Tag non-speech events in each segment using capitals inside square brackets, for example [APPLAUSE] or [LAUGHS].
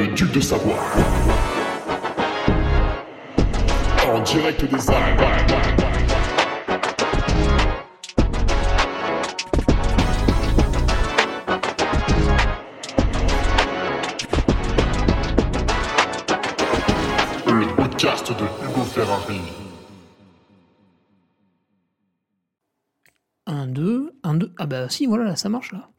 le duc de Savoie. En direct des Alpes. Le podcast de Hugo Ferrari. 1, 2, 1, 2. Ah bah si, voilà, là, ça marche là.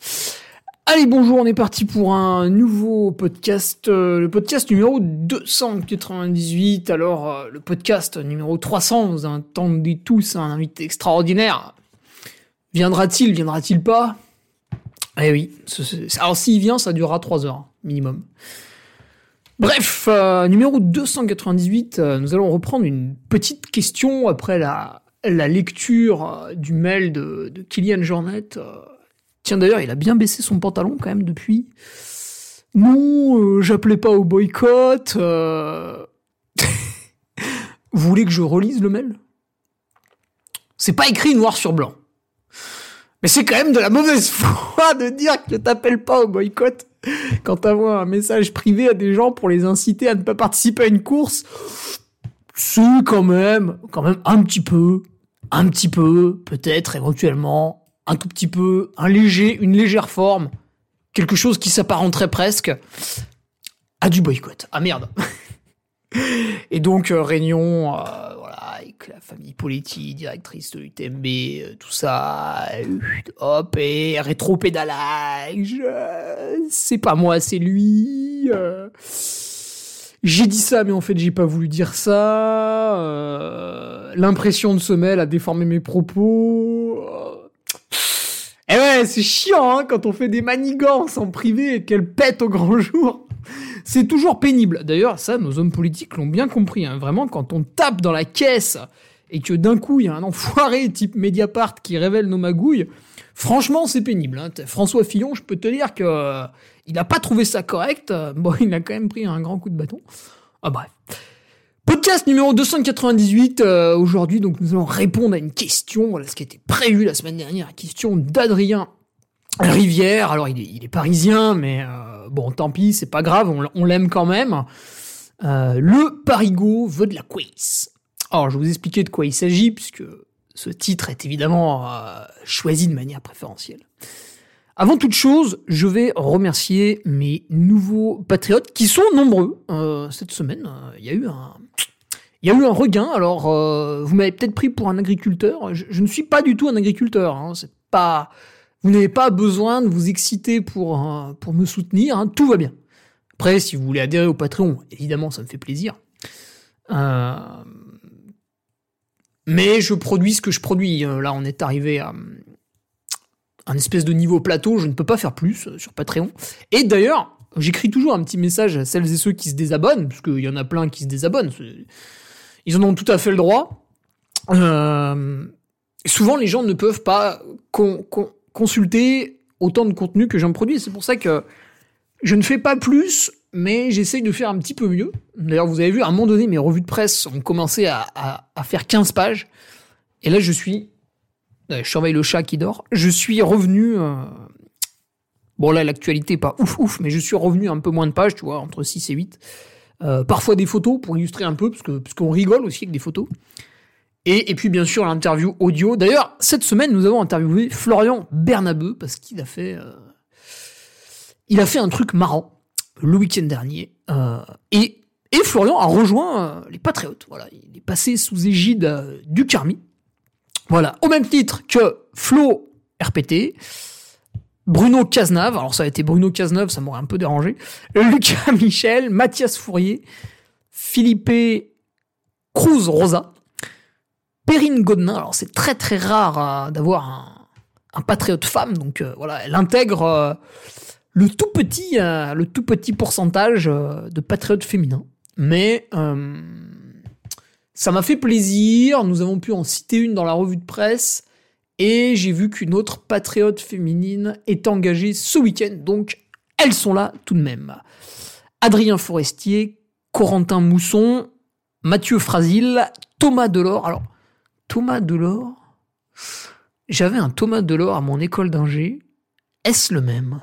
Allez, bonjour, on est parti pour un nouveau podcast, euh, le podcast numéro 298. Alors, euh, le podcast numéro 300, vous attendez tous un invité extraordinaire. Viendra-t-il, viendra-t-il pas? Eh oui, alors s'il vient, ça durera 3 heures, minimum. Bref, euh, numéro 298, euh, nous allons reprendre une petite question après la, lecture du mail de, de Kylian Jornet. Tiens d'ailleurs, il a bien baissé son pantalon quand même depuis. Non, euh, j'appelais pas au boycott. euh. [LAUGHS] Vous voulez que je relise le mail? C'est pas écrit noir sur blanc. Mais c'est quand même de la mauvaise [LAUGHS] foi de dire que t'appelles pas au boycott quand t'envoies un message privé à des gens pour les inciter à ne pas participer à une course. C'est quand même, quand même un petit peu, un petit peu, peut-être éventuellement, un tout petit peu, un léger, une légère forme, quelque chose qui s'apparenterait presque à du boycott. Ah merde. [LAUGHS] Et donc euh, réunion, euh, voilà, avec la famille Poletti, directrice de l'UTMB, euh, tout ça, hop et rétro-pédalage. c'est pas moi, c'est lui. J'ai dit ça, mais en fait, j'ai pas voulu dire ça. L'impression de mail a déformé mes propos. C'est chiant hein, quand on fait des manigances en privé et qu'elles pètent au grand jour. C'est toujours pénible. D'ailleurs, ça, nos hommes politiques l'ont bien compris. hein. Vraiment, quand on tape dans la caisse et que d'un coup, il y a un enfoiré type Mediapart qui révèle nos magouilles, franchement, c'est pénible. hein. François Fillon, je peux te dire que euh, il n'a pas trouvé ça correct. Bon, il a quand même pris un grand coup de bâton. Ah bref. Podcast numéro 298. euh, Aujourd'hui, donc, nous allons répondre à une question. Voilà ce qui était prévu la semaine dernière. La question d'Adrien Rivière. Alors, il est, il est parisien, mais euh, bon, tant pis, c'est pas grave. On, l'aime quand même. Euh, le Parigo veut de la quiz. Alors, je vais vous expliquer de quoi il s'agit, puisque ce titre est évidemment choisi de manière préférentielle. Avant toute chose, je vais remercier mes nouveaux patriotes qui sont nombreux cette semaine. Il y a eu un, il y a eu un regain. Alors, euh, vous m'avez peut-être pris pour un agriculteur. Je, ne suis pas du tout un agriculteur. Hein. C'est pas, vous n'avez pas besoin de vous exciter pour pour me soutenir. hein. Tout va bien. Après, si vous voulez adhérer au Patreon, évidemment, ça me fait plaisir. Euh, mais je produis ce que je produis. Euh, Là, on est arrivé à un espèce de niveau plateau, je ne peux pas faire plus euh, sur Patreon. Et d'ailleurs, j'écris toujours un petit message à celles et ceux qui se désabonnent, parce qu'il y en a plein qui se désabonnent. Ils en ont tout à fait le droit. Euh, souvent, les gens ne peuvent pas con- con- consulter autant de contenu que j'en produis. C'est pour ça que je ne fais pas plus, mais j'essaye de faire un petit peu mieux. D'ailleurs, vous avez vu, à un moment donné, mes revues de presse ont commencé à, faire 15 pages. Et là, je suis Ouais, Je surveille le chat qui dort. Je suis revenu. euh, Bon, là, l'actualité est pas ouf ouf, mais je suis revenu un peu moins de pages, tu vois, entre 6 et 8. Euh, parfois des photos pour illustrer un peu, parce qu'on rigole aussi avec des photos. Et, puis, bien sûr, l'interview audio. D'ailleurs, cette semaine, nous avons interviewé Florian Bernabeu, parce qu'il a fait. euh, un truc marrant le week-end dernier. euh, et, Florian a rejoint les Patriotes. Voilà, il est passé sous égide du Carmi. Voilà, au même titre que Flo RPT, Bruno Cazenave, alors ça a été Bruno Cazenave, ça m'aurait un peu dérangé, Lucas [LAUGHS] Michel, Mathias Fourier, Philippe Cruz Rosa, Perrine Godin, alors c'est très très rare euh, d'avoir un, patriote femme, donc euh, voilà, elle intègre euh, le tout petit, le tout petit pourcentage de patriotes féminins. Mais ça m'a fait plaisir. Nous avons pu en citer une dans la revue de presse. Et j'ai vu qu'une autre patriote féminine est engagée ce week-end. Donc, elles sont là tout de même. Adrien Forestier, Corentin Mousson, Mathieu Frasil, Thomas Delors. Alors, Thomas Delors, j'avais un Thomas Delors à mon école d'ingé. Est-ce le même?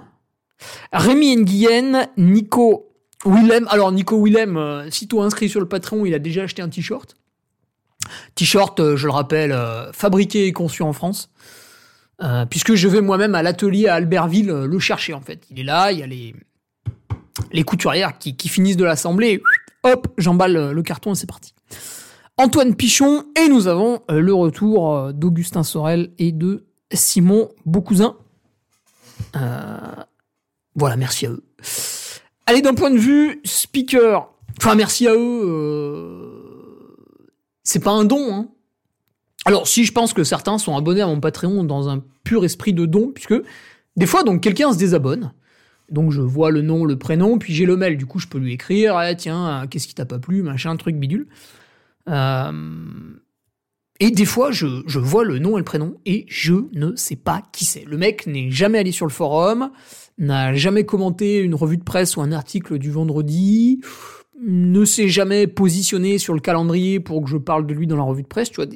Rémi Nguyen, Nico Willem, alors Nico Willem, euh, sitôt inscrit sur le Patreon, il a déjà acheté un t-shirt. T-shirt, euh, je le rappelle, euh, fabriqué et conçu en France. Euh, puisque je vais moi-même à l'atelier à Albertville le chercher en fait. Il est là, il y a les, couturières qui, finissent de l'assembler. Hop, j'emballe le carton et c'est parti. Antoine Pichon et nous avons le retour d'Augustin Sorel et de Simon Beaucousin. Voilà, merci à eux. Allez, d'un point de vue speaker, enfin merci à eux, c'est pas un don. Hein. Alors si je pense que certains sont abonnés à mon Patreon dans un pur esprit de don, puisque des fois donc quelqu'un se désabonne, donc je vois le nom, le prénom, puis j'ai le mail, du coup je peux lui écrire, ah, tiens, qu'est-ce qui t'a pas plu, machin, truc bidule. Euh, et des fois, je vois le nom et le prénom et je ne sais pas qui c'est. Le mec n'est jamais allé sur le forum, n'a jamais commenté une revue de presse ou un article du vendredi, ne s'est jamais positionné sur le calendrier pour que je parle de lui dans la revue de presse, tu vois,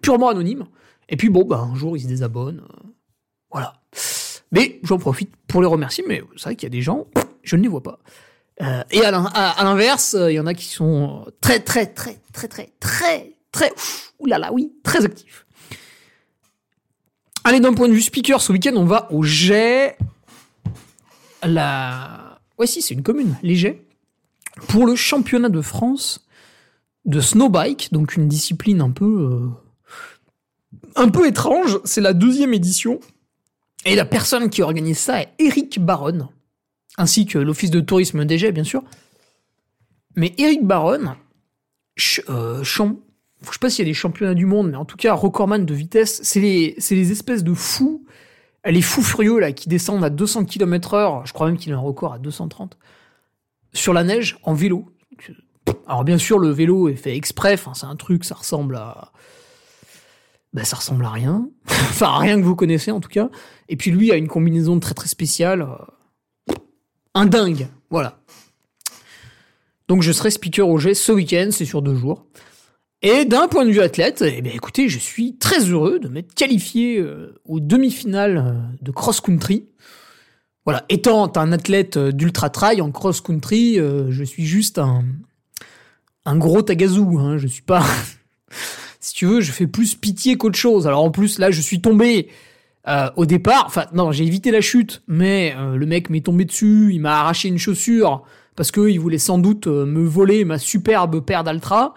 purement anonyme. Et puis bon, bah, un jour, il se désabonne. euh, voilà. Mais j'en profite pour les remercier, mais c'est vrai qu'il y a des gens, je ne les vois pas. Euh, et à l'in- à à l'inverse, euh, il y en a qui sont très, très, très, très, très, très, très, oulala, oui, très actifs. Allez, d'un point de vue speaker, ce week-end, on va au Jet. La. Ouais, si, c'est une commune, les Jets. Pour le championnat de France de snowbike, donc une discipline un peu. euh, un peu étrange. C'est la deuxième édition. Et la personne qui organise ça est Eric Baron, ainsi que l'office de tourisme Jets, bien sûr. Mais Eric Baron, ch- euh, champ- je sais pas s'il y a des championnats du monde, mais en tout cas, recordman de vitesse, c'est les, les espèces de fous, les fous furieux là, qui descendent à 200 km heure, je crois même qu'il a un record à 230, sur la neige, en vélo. Alors bien sûr, le vélo est fait exprès, enfin, c'est un truc, ça ressemble à... Ben, ça ressemble à rien. [LAUGHS] enfin, à rien que vous connaissez en tout cas. Et puis lui a une combinaison très très spéciale. euh, Un dingue, voilà. Donc je serai speaker au G ce week-end, c'est sur deux jours. Et d'un point de vue athlète, eh bien, écoutez, je suis très heureux de m'être qualifié euh, aux demi-finales euh, de cross-country. Voilà, étant un athlète euh, d'ultra-trail en cross-country, euh, je suis juste un, gros tagazou. Hein, je suis pas... [LAUGHS] si tu veux, je fais plus pitié qu'autre chose. Alors en plus, là, je suis tombé euh, au départ. Enfin, non, j'ai évité la chute, mais le mec m'est tombé dessus, il m'a arraché une chaussure parce qu'il voulait sans doute me voler ma superbe paire d'Altra.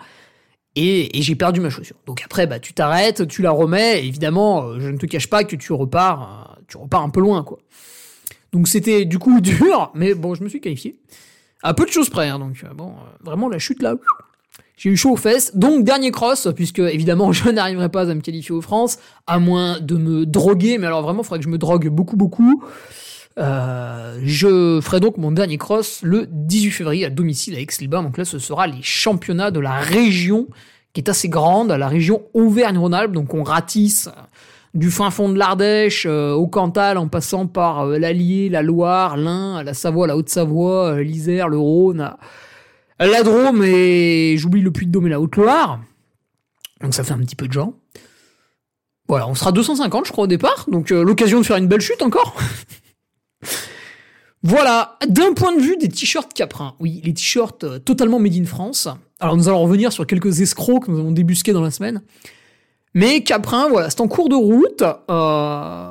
Et, j'ai perdu ma chaussure. Donc après, bah, tu t'arrêtes, tu la remets. et évidemment, je ne te cache pas que tu repars, tu repars un peu loin, quoi. Donc c'était du coup [LAUGHS] dur, mais bon, je me suis qualifié. À peu de choses près, hein, donc euh, bon, euh, vraiment la chute là, j'ai eu chaud aux fesses. Donc dernier cross, puisque évidemment [LAUGHS] je n'arriverai pas à me qualifier aux France, à moins de me droguer, mais alors vraiment, il faudrait que je me drogue beaucoup, beaucoup. Euh, je ferai donc mon dernier cross le 18 février à domicile à Aix-les-Bains. Donc là, ce sera les championnats de la région qui est assez grande, la région Auvergne-Rhône-Alpes. Donc on ratisse du fin fond de l'Ardèche euh, au Cantal en passant par euh, l'Allier, la Loire, l'Ain, la Savoie, la Haute-Savoie, euh, l'Isère, le Rhône, la Drôme et j'oublie le Puy-de-Dôme et la Haute-Loire. Donc ça fait un petit peu de gens. Voilà, on sera 250 je crois au départ, donc l'occasion de faire une belle chute encore. [LAUGHS] Voilà, d'un point de vue des t-shirts Caprin, oui, les t-shirts totalement made in France. Alors nous allons revenir sur quelques escrocs que nous avons débusqués dans la semaine. Mais Caprin, voilà, c'est en cours de route. Euh...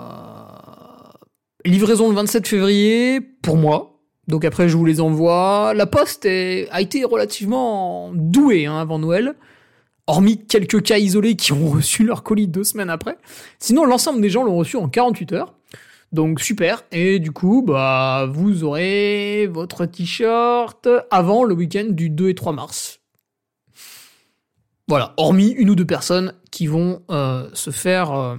Livraison le 27 février pour moi. Donc après, je vous les envoie. La poste a été relativement douée hein, avant Noël. Hormis quelques cas isolés qui ont [LAUGHS] reçu leur colis deux semaines après. Sinon, l'ensemble des gens l'ont reçu en 48 heures. Donc super. Et du coup, bah, vous aurez votre t-shirt avant le week-end du 2 et 3 mars. Voilà. Hormis une ou deux personnes qui vont euh, se faire, euh,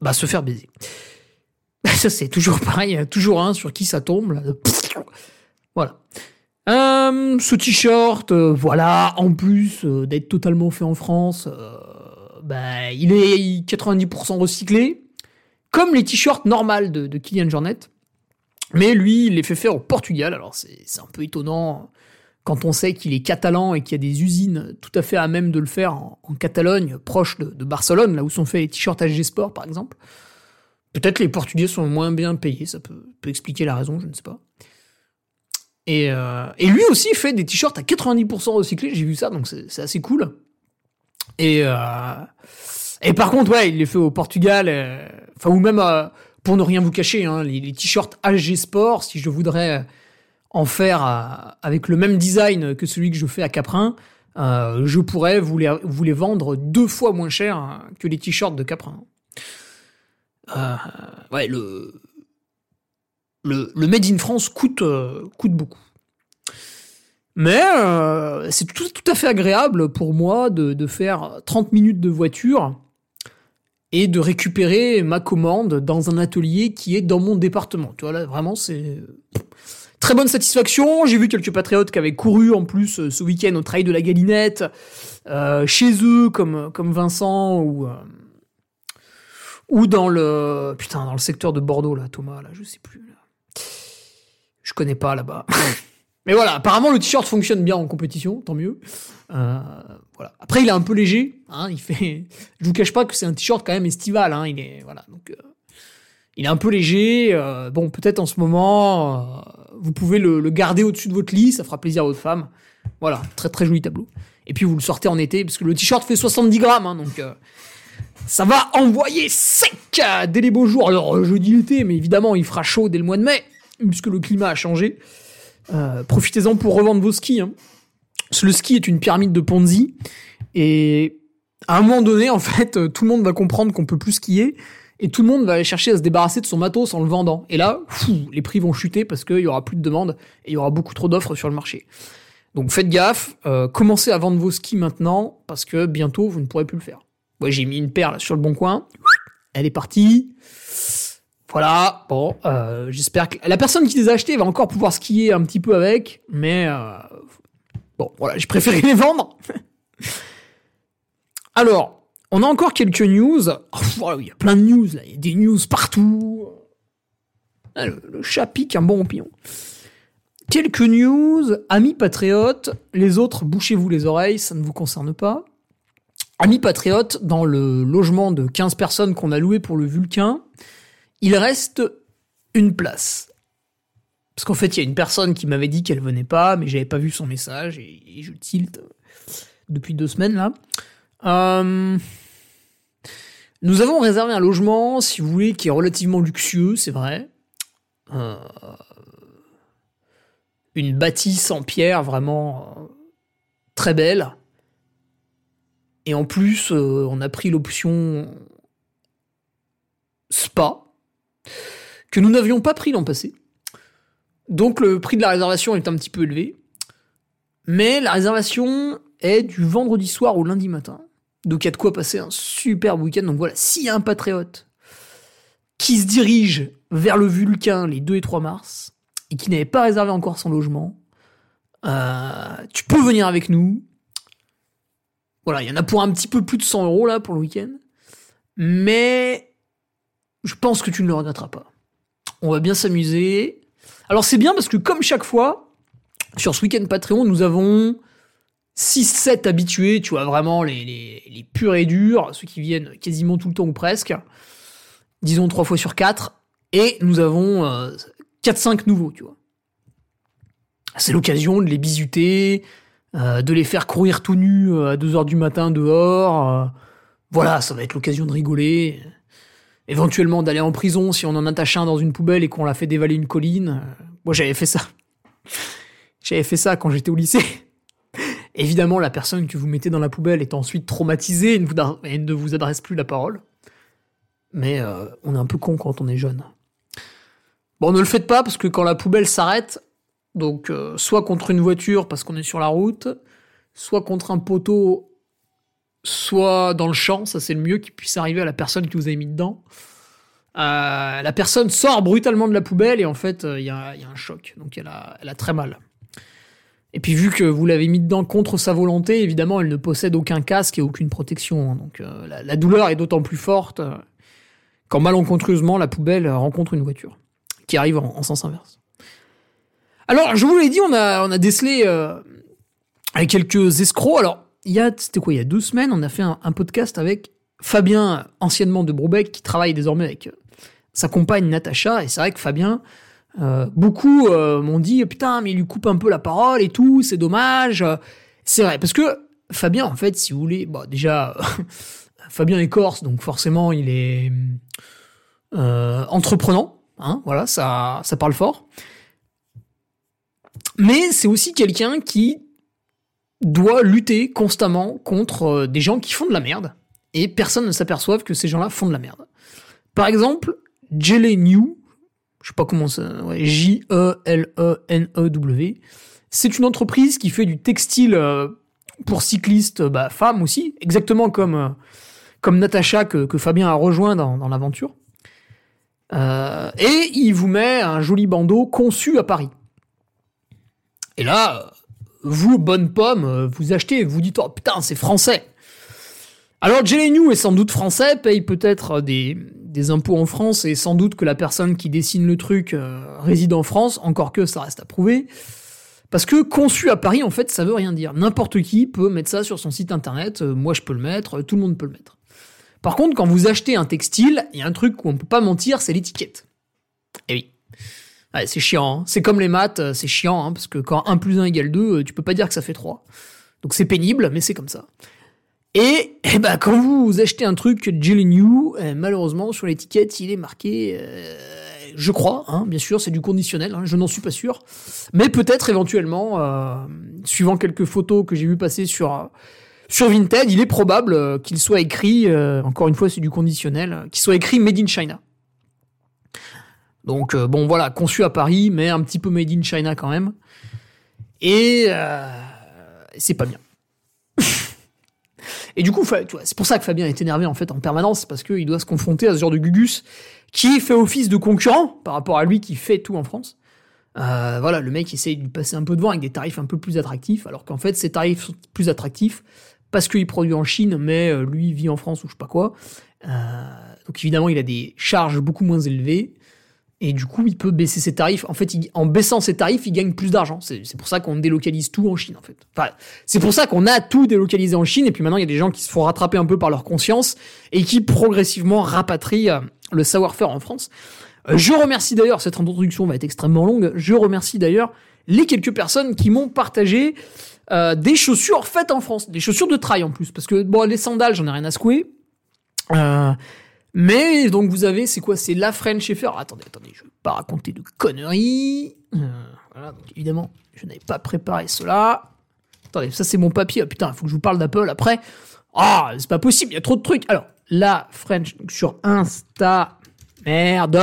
bah, se faire baiser. [LAUGHS] Ça c'est toujours pareil, a toujours un sur qui ça tombe. là. [LAUGHS] Voilà. Euh, ce t-shirt, voilà, en plus d'être totalement fait en France, bah, il est 90% recyclé comme les t-shirts normales de, de Kylian Jornet. Mais lui, il les fait faire au Portugal. Alors c'est c'est un peu étonnant quand on sait qu'il est catalan et qu'il y a des usines tout à fait à même de le faire en, Catalogne, proche de, Barcelone, là où sont faits les t-shirts HG Sport par exemple. Peut-être les Portugais sont moins bien payés, ça peut, expliquer la raison, je ne sais pas. Et, euh, lui aussi fait des t-shirts à 90% recyclés, j'ai vu ça, donc c'est assez cool. Et, euh, et par contre, ouais, il les fait au Portugal, euh, enfin, ou même, pour ne rien vous cacher, hein, les, les t-shirts AG Sport, si je voudrais en faire euh, avec le même design que celui que je fais à Caprin, euh, je pourrais vous les, vendre deux fois moins cher hein, que les t-shirts de Caprin. Euh, ouais, le, le, Made in France coûte, beaucoup. Mais c'est tout, tout à fait agréable pour moi de, de faire 30 minutes de voiture et de récupérer ma commande dans un atelier qui est dans mon département. Tu vois, là, vraiment, c'est très bonne satisfaction. J'ai vu quelques patriotes qui avaient couru en plus euh, ce week-end au trail de la Galinette, euh, chez eux, comme, Vincent ou, euh, ou dans le putain dans le secteur de Bordeaux là, Thomas là, je sais plus. Là. Je connais pas là-bas. [LAUGHS] Mais voilà, apparemment le t-shirt fonctionne bien en compétition, tant mieux. Voilà. Après, il est un peu léger. Hein, il fait. Je vous cache pas que c'est un t-shirt quand même estival. Hein, il est. Il est un peu léger. Euh, bon, peut-être en ce moment, euh, vous pouvez le, garder au-dessus de votre lit, ça fera plaisir à votre femme. Voilà, très très joli tableau. Et puis vous le sortez en été parce que le t-shirt fait 70 grammes, hein, donc. euh, ça va envoyer sec dès les beaux jours. Alors, je dis l'été, mais évidemment, il fera chaud dès le mois de mai, puisque le climat a changé. Profitez-en pour revendre vos skis. Hein. Le ski est une pyramide de Ponzi. Et à un moment donné, en fait, tout le monde va comprendre qu'on peut plus skier. Et tout le monde va aller chercher à se débarrasser de son matos en le vendant. Et là, fou, les prix vont chuter parce qu'il y aura plus de demande et il y aura beaucoup trop d'offres sur le marché. Donc faites gaffe, euh, commencez à vendre vos skis maintenant parce que bientôt vous ne pourrez plus le faire. Ouais, j'ai mis une paire là, sur le bon coin. Elle est partie. Voilà. Bon, euh, j'espère que la personne qui les a achetés va encore pouvoir skier un petit peu avec, mais euh, bon, voilà, j'ai préféré [LAUGHS] les vendre. Alors, on a encore quelques news. Oh, voilà, il y a plein de news là, il y a des news partout. Ah, le, chat pique un bon opinion. Quelques news, amis patriotes, les autres, bouchez-vous les oreilles, ça ne vous concerne pas. Amis patriotes, dans le logement de 15 personnes qu'on a loué pour le Vulcain, il reste une place. Parce qu'en fait, il y a une personne qui m'avait dit qu'elle venait pas, mais j'avais pas vu son message et, et je tilte depuis deux semaines là. Euh, Nous avons réservé un logement, si vous voulez, qui est relativement luxueux, c'est vrai. Euh, Une bâtisse en pierre vraiment euh, très belle. Et en plus, on a pris l'option spa, que nous n'avions pas pris l'an passé. Donc le prix de la réservation est un petit peu élevé. Mais la réservation est du vendredi soir au lundi matin. Donc il y a de quoi passer un superbe week-end. Donc voilà, s'il y a un patriote qui se dirige vers le Vulcain les 2 et 3 mars, et qui n'avait pas réservé encore son logement, euh, tu peux venir avec nous. Voilà, il y en a pour un petit peu plus de 100 euros là pour le week-end. Mais je pense que tu ne le regretteras pas. On va bien s'amuser. Alors c'est bien parce que comme chaque fois, sur ce week-end Patreon, nous avons 6-7 habitués, tu vois, vraiment les, les, les purs et durs, ceux qui viennent quasiment tout le temps ou presque. Disons 3 fois sur 4. Et nous avons euh, 4-5 nouveaux, tu vois. C'est l'occasion de les bisuter, euh, de les faire courir tout nus euh, à 2h du matin dehors. euh. voilà, ça va être l'occasion de rigoler. Éventuellement d'aller en prison si on en attache un dans une poubelle et qu'on l'a fait dévaler une colline. Moi j'avais fait ça. [LAUGHS] J'avais fait ça quand j'étais au lycée. Évidemment, la personne que vous mettez dans la poubelle est ensuite traumatisée et ne vous, adresse plus la parole. Mais euh, on est un peu con quand on est jeune. Bon, ne le faites pas parce que quand la poubelle s'arrête, donc euh, soit contre une voiture parce qu'on est sur la route, soit contre un poteau, soit dans le champ, ça c'est le mieux qui puisse arriver à la personne qui vous a mis dedans. Euh, la personne sort brutalement de la poubelle et en fait il y, a, un choc, donc elle a très mal. Et puis vu que vous l'avez mis dedans contre sa volonté, évidemment elle ne possède aucun casque et aucune protection, hein. donc euh, la, douleur est d'autant plus forte euh, quand malencontreusement la poubelle rencontre une voiture qui arrive en, en sens inverse. Alors, je vous l'ai dit, on a, décelé euh, avec quelques escrocs. Alors, il y a, c'était quoi, il y a deux semaines, on a fait un, podcast avec Fabien, anciennement de Broubec, qui travaille désormais avec sa compagne Natacha. Et c'est vrai que Fabien Euh, beaucoup euh, m'ont dit putain mais il lui coupe un peu la parole et tout, c'est dommage. C'est vrai parce que Fabien en fait si vous voulez, bon déjà [LAUGHS] Fabien est corse donc forcément il est euh, entreprenant, hein, voilà ça ça parle fort. Mais c'est aussi quelqu'un qui doit lutter constamment contre des gens qui font de la merde et personne ne s'aperçoive que ces gens-là font de la merde. Par exemple, Jelly New, je sais pas comment ça, ouais, J-E-L-E-N-E-W, c'est une entreprise qui fait du textile euh, pour cyclistes, bah, femmes aussi, exactement comme, euh, comme Natacha que, que Fabien a rejoint dans, dans l'aventure. Euh, et il vous met un joli bandeau conçu à Paris. Et là, vous, bonne pomme, vous achetez, vous dites, oh putain, c'est français. Alors, New est sans doute français, paye peut-être des, impôts en France et sans doute que la personne qui dessine le truc euh, réside en France, encore que ça reste à prouver. Parce que conçu à Paris, en fait, ça veut rien dire. N'importe qui peut mettre ça sur son site internet, euh, moi je peux le mettre, tout le monde peut le mettre. Par contre, quand vous achetez un textile, il y a un truc où on peut pas mentir, c'est l'étiquette. Eh oui. Ouais, c'est chiant, hein. c'est comme les maths, euh, c'est chiant, hein, parce que quand 1 plus 1 égale 2, tu peux pas dire que ça fait 3. Donc c'est pénible, mais c'est comme ça. Et, eh ben, quand vous achetez un truc Jelly New, eh, malheureusement, sur l'étiquette, il est marqué, euh, je crois, hein, bien sûr, c'est du conditionnel, hein, je n'en suis pas sûr, mais peut-être éventuellement, euh, suivant quelques photos que j'ai vu passer sur sur Vinted, il est probable euh, qu'il soit écrit, encore une fois, c'est du conditionnel, qu'il soit écrit Made in China. Donc bon, voilà, conçu à Paris, mais un petit peu Made in China quand même. Et c'est pas bien. Et du coup, c'est pour ça que Fabien est énervé en fait en permanence, parce qu'il doit se confronter à ce genre de Gugus qui fait office de concurrent par rapport à lui qui fait tout en France. Euh, voilà, le mec essaye de lui passer un peu devant avec des tarifs un peu plus attractifs, alors qu'en fait, ces tarifs sont plus attractifs parce qu'il produit en Chine, mais euh, lui vit en France ou je sais pas quoi. Euh, donc évidemment, il a des charges beaucoup moins élevées. Et du coup, il peut baisser ses tarifs. En fait, en baissant ses tarifs, il gagne plus d'argent. C'est pour ça qu'on délocalise tout en Chine, en fait. Enfin, c'est pour ça qu'on a tout délocalisé en Chine. Et puis maintenant, il y a des gens qui se font rattraper un peu par leur conscience et qui progressivement rapatrient euh, le savoir-faire en France. Euh, je remercie d'ailleurs, cette introduction va être extrêmement longue, je remercie d'ailleurs les quelques personnes qui m'ont partagé euh, des chaussures faites en France. Des chaussures de trail en plus. Parce que, bon, les sandales, j'en ai rien à secouer. Euh, mais donc vous avez, c'est quoi? C'est la French Schaeffer. attendez, attendez, je vais pas raconter de conneries. Euh, voilà, donc évidemment, je n'avais pas préparé cela. Attendez, ça c'est mon papier. Ah, putain, il faut que je vous parle d'Apple après. Ah, c'est pas possible, il y a trop de trucs. Alors, la French sur Insta. Merde.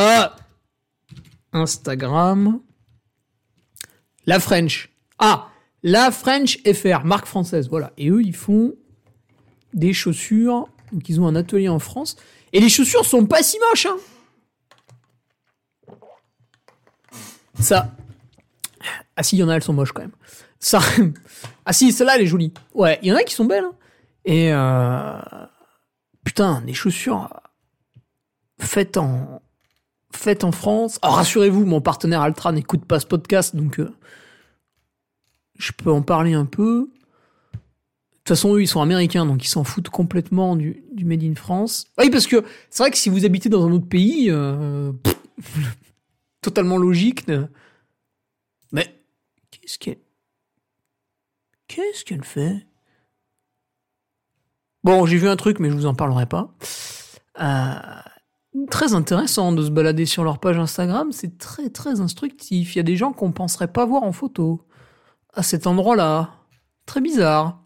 Instagram. La French. Ah, la French FR, marque française. Voilà. Et eux, ils font des chaussures. Donc, ils ont un atelier en France. Et les chaussures sont pas si moches, hein. Ça. Ah si, il y en a, elles sont moches quand même. Ça. [LAUGHS] Ah si, celle-là, elle est jolie. Ouais, il y en a qui sont belles. Hein. Et euh... putain, des chaussures faites en faites en France. Alors rassurez-vous, mon partenaire Altra n'écoute pas ce podcast, donc euh, je peux en parler un peu. De toute façon, eux, ils sont américains, donc ils s'en foutent complètement du, du, Made in France. Oui, parce que c'est vrai que si vous habitez dans un autre pays, euh, [LAUGHS] totalement logique. Mais qu'est-ce qu'elle... Qu'est-ce qu'elle fait? Bon, j'ai vu un truc, mais je vous en parlerai pas. Euh, très intéressant de se balader sur leur page Instagram. C'est très, très instructif. Il y a des gens qu'on penserait pas voir en photo. À cet endroit-là. Très bizarre.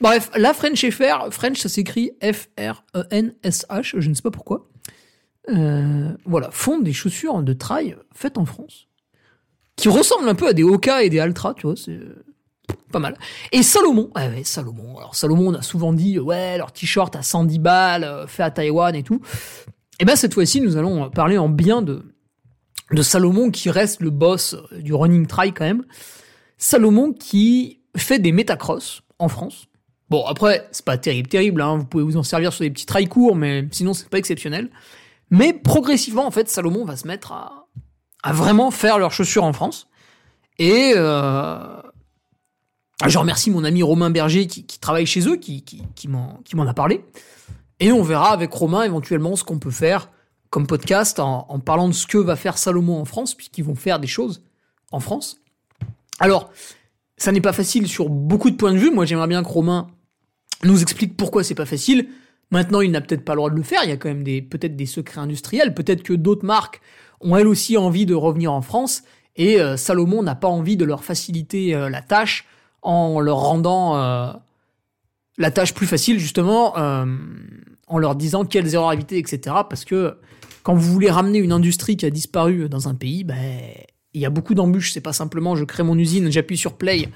Bref, la French FR, French ça s'écrit F-R-E-N-S-H, je ne sais pas pourquoi. Euh, voilà, font des chaussures de trail faites en France. Qui ressemblent un peu à des Oka et des Altra, tu vois, c'est pas mal. Et Salomon, ouais, Salomon. Alors Salomon, on a souvent dit, ouais, leur t-shirt à 110 balles, euh, fait à Taïwan et tout. Et ben cette fois-ci, nous allons parler en bien de, de Salomon qui reste le boss du running trail quand même. Salomon qui fait des métacross en France. Bon, après, c'est pas terrible, terrible, hein. vous pouvez vous en servir sur des petits trails courts, mais sinon, c'est pas exceptionnel. Mais progressivement, en fait, Salomon va se mettre à, vraiment faire leurs chaussures en France. Et euh, je remercie mon ami Romain Berger qui, travaille chez eux, qui, qui, qui m'en a parlé. Et on verra avec Romain éventuellement ce qu'on peut faire comme podcast en parlant de ce que va faire Salomon en France, puisqu'ils vont faire des choses en France. Alors, ça n'est pas facile sur beaucoup de points de vue. Moi, j'aimerais bien que Romain nous explique pourquoi c'est pas facile. Maintenant, il n'a peut-être pas le droit de le faire. Il y a quand même peut-être des secrets industriels. Peut-être que d'autres marques ont elles aussi envie de revenir en France. Et euh, Salomon n'a pas envie de leur faciliter euh, la tâche en leur rendant euh, la tâche plus facile, justement, en leur disant quelles erreurs éviter, etc. Parce que quand vous voulez ramener une industrie qui a disparu dans un pays, ben, il y a beaucoup d'embûches. C'est pas simplement je crée mon usine, j'appuie sur play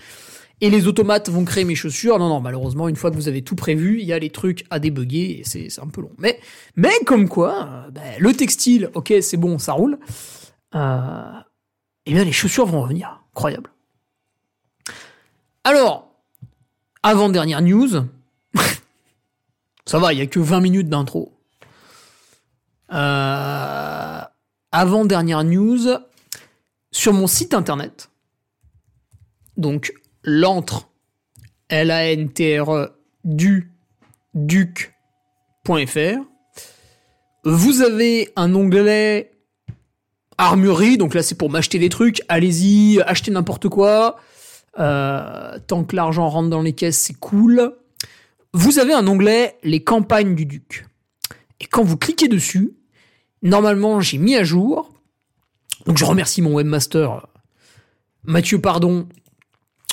et les automates vont créer mes chaussures. Non, non, malheureusement, une fois que vous avez tout prévu, il y a les trucs à débugger et c'est un peu long. Mais, mais comme quoi, ben, le textile, ok, c'est bon, ça roule. Euh, et bien, les chaussures vont revenir. Incroyable. Alors, avant-dernière news. [LAUGHS] ça va, il y a que 20 minutes d'intro. Euh, avant-dernière news. Sur mon site internet, donc l'antre, L-A-N-T-R-E, du, duc.fr, vous avez un onglet armurerie, donc là c'est pour m'acheter des trucs, allez-y, achetez n'importe quoi, Euh, tant que l'argent rentre dans les caisses, c'est cool. Vous avez un onglet les campagnes du duc. Et quand vous cliquez dessus, normalement j'ai mis à jour, donc je remercie mon webmaster Mathieu Pardon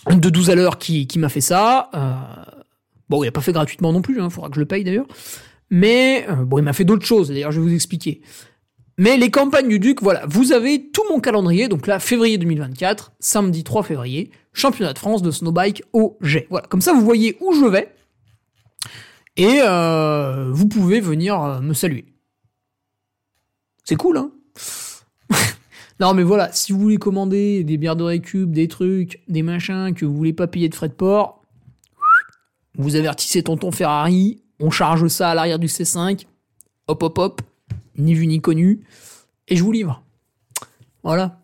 de 12 à l'heure qui, m'a fait ça. Euh, bon, il a pas fait gratuitement non plus, il faudra que je le paye d'ailleurs. Mais euh, bon, il m'a fait d'autres choses, d'ailleurs je vais vous expliquer. Mais les campagnes du Duc, voilà, vous avez tout mon calendrier, donc là, février 2024, samedi 3 février, championnat de France de snowbike au jet. Voilà, comme ça vous voyez où je vais, et euh, vous pouvez venir me saluer. C'est cool, hein Non mais voilà, si vous voulez commander des bières de récup, des trucs, des machins, que vous voulez pas payer de frais de port, vous avertissez tonton Ferrari, on charge ça à l'arrière du C5, hop hop hop, ni vu ni connu, et je vous livre. Voilà.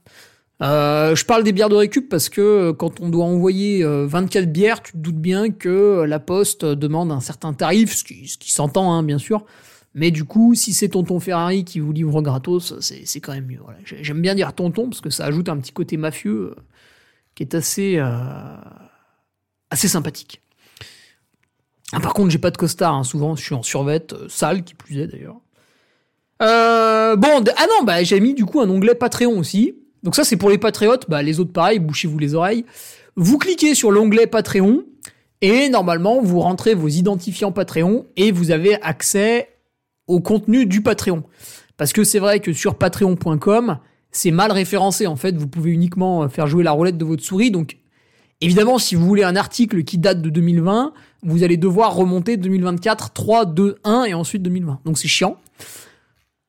Euh, je parle des bières de récup parce que euh, quand on doit envoyer euh, 24 bières, tu te doutes bien que euh, la poste demande un certain tarif, ce qui, ce qui s'entend hein, bien sûr. Mais du coup, si c'est tonton Ferrari qui vous livre gratos, c'est quand même mieux. J'aime bien dire tonton parce que ça ajoute un petit côté mafieux euh, qui est assez, euh, assez sympathique. Ah, par contre, j'ai pas de costard. hein. Souvent, je suis en survette, euh, sale qui plus est d'ailleurs. Bon, ah non, bah j'ai mis du coup un onglet Patreon aussi. Donc ça c'est pour les patriotes, bah les autres pareil, bouchez-vous les oreilles. Vous cliquez sur l'onglet Patreon et normalement vous rentrez vos identifiants Patreon et vous avez accès au contenu du Patreon. Parce que c'est vrai que sur patreon.com, c'est mal référencé en fait, vous pouvez uniquement euh, faire jouer la roulette de votre souris donc Évidemment, si vous voulez un article qui date de 2020, vous allez devoir remonter 2024, 3, 2, 1 et ensuite 2020. Donc c'est chiant.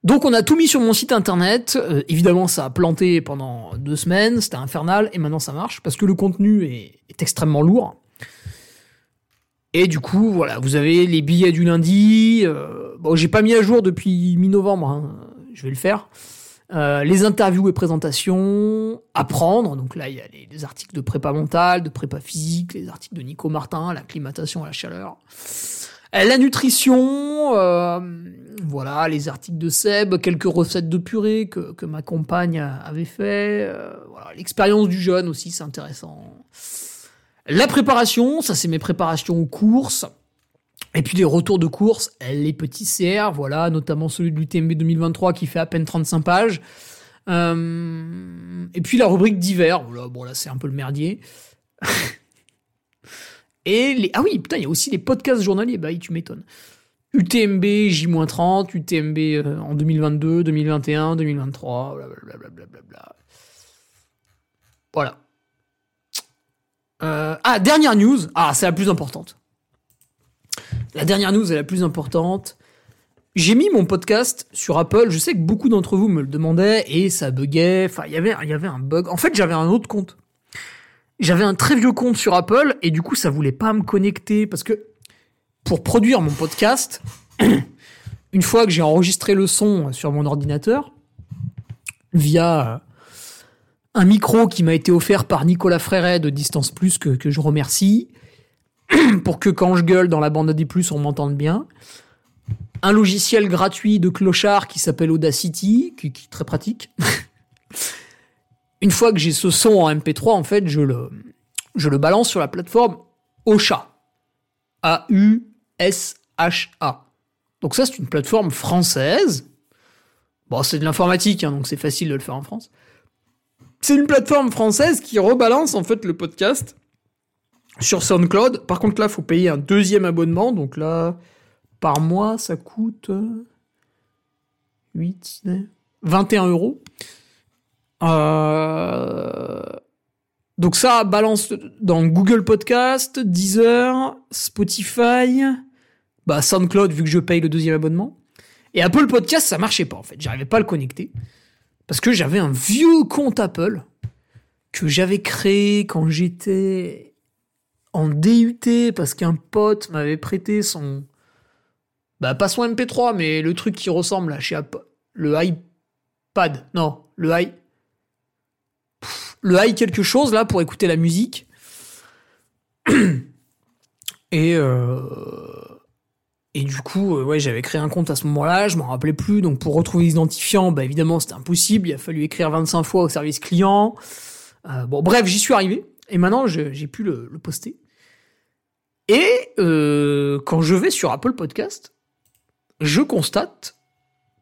Donc on a tout mis sur mon site internet. Euh, évidemment, ça a planté pendant deux semaines, c'était infernal, et maintenant ça marche parce que le contenu est, est extrêmement lourd. Et du coup, voilà, vous avez les billets du lundi. euh, bon, j'ai pas mis à jour depuis mi-novembre, hein, je vais le faire. Euh, les interviews et présentations, apprendre. Donc là, il y a les, les articles de prépa mentale, de prépa physique, les articles de Nico Martin, l'acclimatation à la chaleur. Euh, La nutrition, euh, voilà, les articles de Seb, quelques recettes de purée que, que ma compagne avait fait. euh, voilà, l'expérience du jeune aussi, c'est intéressant. La préparation, ça c'est mes préparations aux courses. Et puis les retours de course, les petits CR, voilà, notamment celui de l'UTMB 2023 qui fait à peine 35 pages. Euh, et puis la rubrique d'hiver, voilà, bon là c'est un peu le merdier. [LAUGHS] et les... Ah oui, putain, il y a aussi les podcasts journaliers, bah tu m'étonnes. UTMB J-30, UTMB en 2022, 2021, 2023, blablabla. blablabla. Voilà. Euh, ah, dernière news. Ah, c'est la plus importante. La dernière news est la plus importante. J'ai mis mon podcast sur Apple. Je sais que beaucoup d'entre vous me le demandaient et ça buguait. Enfin, il y avait, y avait un bug. En fait, j'avais un autre compte. J'avais un très vieux compte sur Apple et du coup, ça voulait pas me connecter parce que pour produire mon podcast, [CLEARS THROAT] une fois que j'ai enregistré le son sur mon ordinateur via un micro qui m'a été offert par Nicolas Fréret de Distance Plus que, que je remercie [CLEARS THROAT] pour que quand je gueule dans la bande à D+, on m'entende bien. un logiciel gratuit de clochard qui s'appelle Audacity, qui, qui est très pratique. [LAUGHS] Une fois que j'ai ce son en MP3, en fait, je le, je le balance sur la plateforme Ocha. A-U-S-H-A. Donc ça, c'est une plateforme française. Bon, c'est de l'informatique, hein, donc c'est facile de le faire en France. C'est une plateforme française qui rebalance en fait le podcast sur SoundCloud. Par contre, là, faut payer un deuxième abonnement. Donc là, par mois, ça coûte 8, 21 euros. Euh, donc ça balance dans Google Podcast, Deezer, Spotify, bah SoundCloud vu que je paye le deuxième abonnement. Et Apple Podcast, ça marchait pas en fait. J'arrivais pas à le connecter parce que j'avais un vieux compte Apple que j'avais créé quand j'étais en DUT parce qu'un pote m'avait prêté son bah pas son MP3 mais le truc qui ressemble à chez Apple, le iPad. Non, le i le i quelque chose là pour écouter la musique. [CLEARS THROAT] Et euh, et du coup, euh, ouais, j'avais créé un compte à ce moment-là, je m'en rappelais plus. Donc pour retrouver l'identifiant, bah évidemment c'était impossible. Il a fallu écrire 25 fois au service client. Euh, bon, bref, j'y suis arrivé. Et maintenant, j'ai pu le, poster. Et euh, quand je vais sur Apple Podcast, je constate,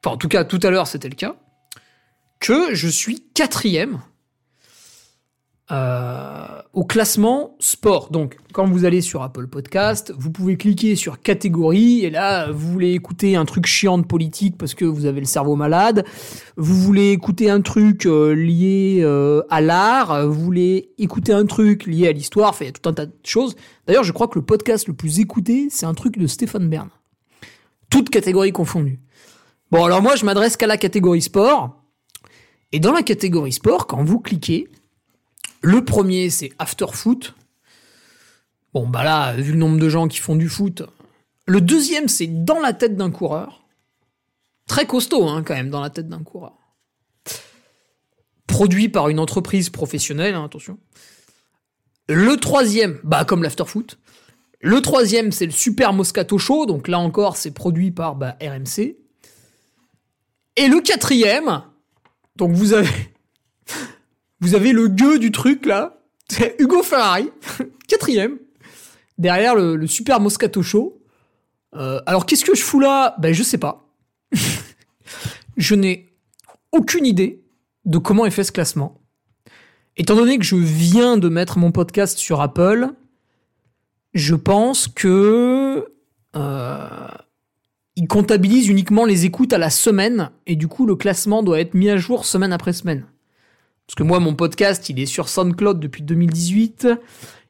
enfin en tout cas tout à l'heure c'était le cas, que je suis quatrième euh, au classement sport. Donc, quand vous allez sur Apple Podcast, vous pouvez cliquer sur catégorie et là, vous voulez écouter un truc chiant de politique parce que vous avez le cerveau malade. Vous voulez écouter un truc euh, lié euh, à l'art. Vous voulez écouter un truc lié à l'histoire. Enfin, il y a tout un tas de choses. D'ailleurs, je crois que le podcast le plus écouté, c'est un truc de Stéphane Bern. Toutes catégories confondues. Bon, alors moi, je m'adresse qu'à la catégorie sport. Et dans la catégorie sport, quand vous cliquez, le premier, c'est After Foot. Bon, bah là, vu le nombre de gens qui font du foot. Le deuxième, c'est Dans la tête d'un coureur. Très costaud, hein, quand même, Dans la tête d'un coureur. Produit par une entreprise professionnelle, hein, attention. Le troisième, bah, comme l'After Foot. Le troisième, c'est le Super Moscato Show. Donc là encore, c'est produit par bah, RMC. Et le quatrième, donc vous avez vous avez le gueux du truc là, c'est Hugo Ferrari, [LAUGHS] quatrième, derrière le, super Moscato Show. Euh, alors qu'est-ce que je fous là? Ben je sais pas. [LAUGHS] je n'ai aucune idée de comment est fait ce classement. Étant donné que je viens de mettre mon podcast sur Apple, je pense que euh, il comptabilise uniquement les écoutes à la semaine et du coup le classement doit être mis à jour semaine après semaine. Parce que moi, mon podcast, il est sur SoundCloud depuis 2018,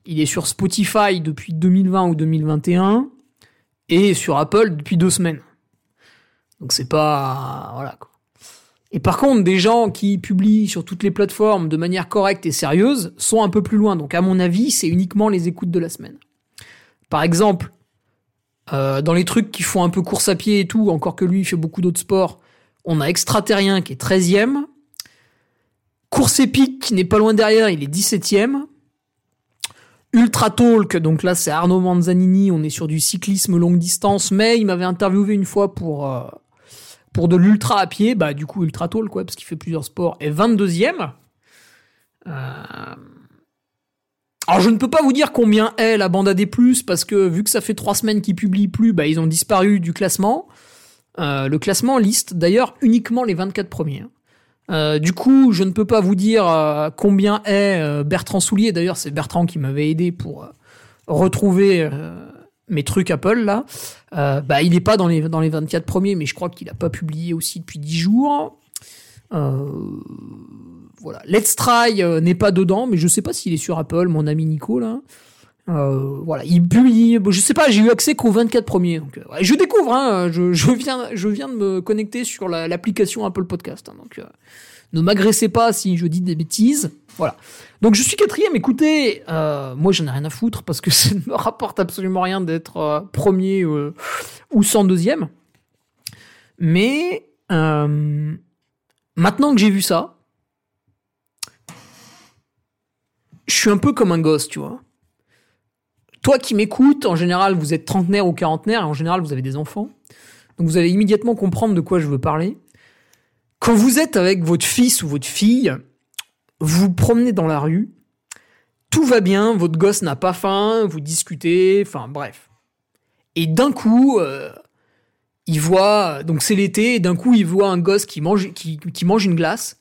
il est sur Spotify depuis 2020 ou 2021, et sur Apple depuis deux semaines. Donc c'est pas... Voilà quoi. Et par contre, des gens qui publient sur toutes les plateformes de manière correcte et sérieuse sont un peu plus loin. Donc à mon avis, c'est uniquement les écoutes de la semaine. Par exemple, euh, dans les trucs qui font un peu course à pied et tout, encore que lui, il fait beaucoup d'autres sports, on a Extraterrien qui est 13e, Course épique qui n'est pas loin derrière, il est 17ème. Ultra Talk, donc là c'est Arnaud Manzanini, on est sur du cyclisme longue distance, mais il m'avait interviewé une fois pour, euh, pour de l'ultra à pied, bah du coup Ultra Talk, quoi, parce qu'il fait plusieurs sports, et 22ème. Euh, alors je ne peux pas vous dire combien est la bande AD+, parce que vu que ça fait trois semaines qu'ils publient plus, bah ils ont disparu du classement. Euh, le classement liste d'ailleurs uniquement les 24 premiers. Euh, du coup, je ne peux pas vous dire euh, combien est euh, Bertrand Soulier. D'ailleurs, c'est Bertrand qui m'avait aidé pour retrouver mes trucs Apple là. bah, il n'est pas dans les dans les 24 premiers, mais je crois qu'il n'a pas publié aussi depuis 10 jours. voilà, Let's Try n'est pas dedans, mais je sais pas s'il est sur Apple, mon ami Nico là. Voilà, il publie. je sais pas, j'ai eu accès qu'aux 24 premiers. Donc, je découvre. Hein, je, je, viens, je viens de me connecter sur l'application Apple Podcast. Hein, donc, ne m'agressez pas si je dis des bêtises. Voilà. Donc je suis quatrième. Écoutez, euh, moi j'en ai rien à foutre parce que [LAUGHS] ça ne me rapporte absolument rien d'être euh, premier euh, ou 102e. Mais maintenant que j'ai vu ça, je suis un peu comme un gosse, tu vois. Toi qui m'écoutes, en général vous êtes trentenaire ou quarantenaire, et en général vous avez des enfants. donc vous allez immédiatement comprendre de quoi je veux parler. Quand vous êtes avec votre fils ou votre fille, vous vous promenez dans la rue, tout va bien, votre gosse n'a pas faim, vous discutez, enfin bref. Et d'un coup, euh, il voit, donc c'est l'été, et d'un coup il voit un gosse qui mange, qui, qui mange une glace,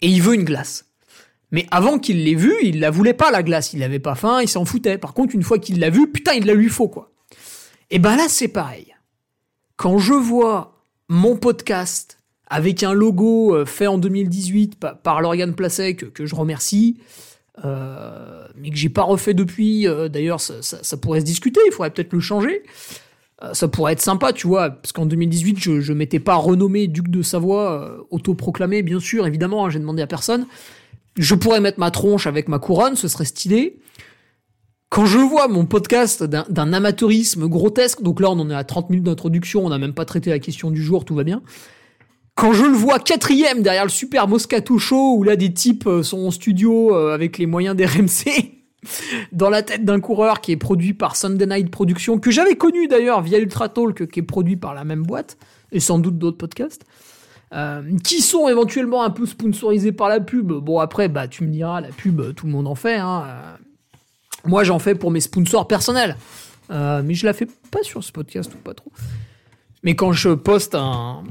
et il veut une glace. Mais avant qu'il l'ait vu, il la voulait pas la glace, il n'avait pas faim, il s'en foutait. Par contre, une fois qu'il l'a vu, putain, il la lui faut quoi. Et ben là, c'est pareil. Quand je vois mon podcast avec un logo euh, fait en 2018 par, Lauriane Placet que, je remercie, euh, mais que j'ai pas refait depuis. Euh, d'ailleurs, ça, pourrait se discuter. Il faudrait peut-être le changer. Ça pourrait être sympa, tu vois, parce qu'en 2018, je, je m'étais pas renommé duc de Savoie, autoproclamé, bien sûr, évidemment. Hein, j'ai demandé à personne. Je pourrais mettre ma tronche avec ma couronne, ce serait stylé. Quand je vois mon podcast d'un amateurisme grotesque, donc là on en est à 30 minutes d'introduction, on n'a même pas traité la question du jour, tout va bien. Quand je le vois quatrième derrière le super Moscato Show, où là des types euh, sont en studio euh, avec les moyens des RMC, [LAUGHS] dans la tête d'un coureur qui est produit par Sunday Night Productions, que j'avais connu d'ailleurs via Ultra Talk, qui est produit par la même boîte, et sans doute d'autres podcasts. Euh, qui sont éventuellement un peu sponsorisés par la pub. Bon après, bah tu me diras, la pub, tout le monde en fait. Hein. Euh, moi, j'en fais pour mes sponsors personnels, euh, mais je la fais pas sur ce podcast ou pas trop. Mais quand je poste un,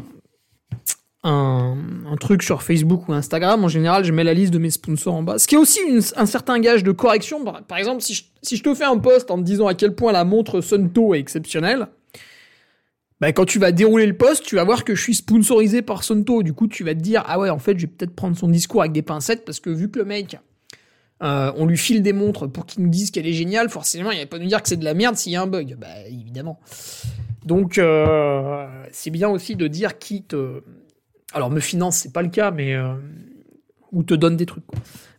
un, truc sur Facebook ou Instagram, en général, je mets la liste de mes sponsors en bas. Ce qui est aussi un certain gage de correction. Par exemple, si je, si je te fais un post en te disant à quel point la montre Sunto est exceptionnelle, bah, quand tu vas dérouler le poste, tu vas voir que je suis sponsorisé par Sonto. Du coup, tu vas te dire, ah ouais, en fait, je vais peut-être prendre son discours avec des pincettes parce que vu que le mec, euh, on lui file des montres pour qu'il nous dise qu'elle est géniale, forcément, il va pas nous dire que c'est de la merde s'il y a un bug. Bah, évidemment. Donc, euh, c'est bien aussi de dire qui te. Alors, me finance, c'est pas le cas, mais. Euh, ou te donne des trucs.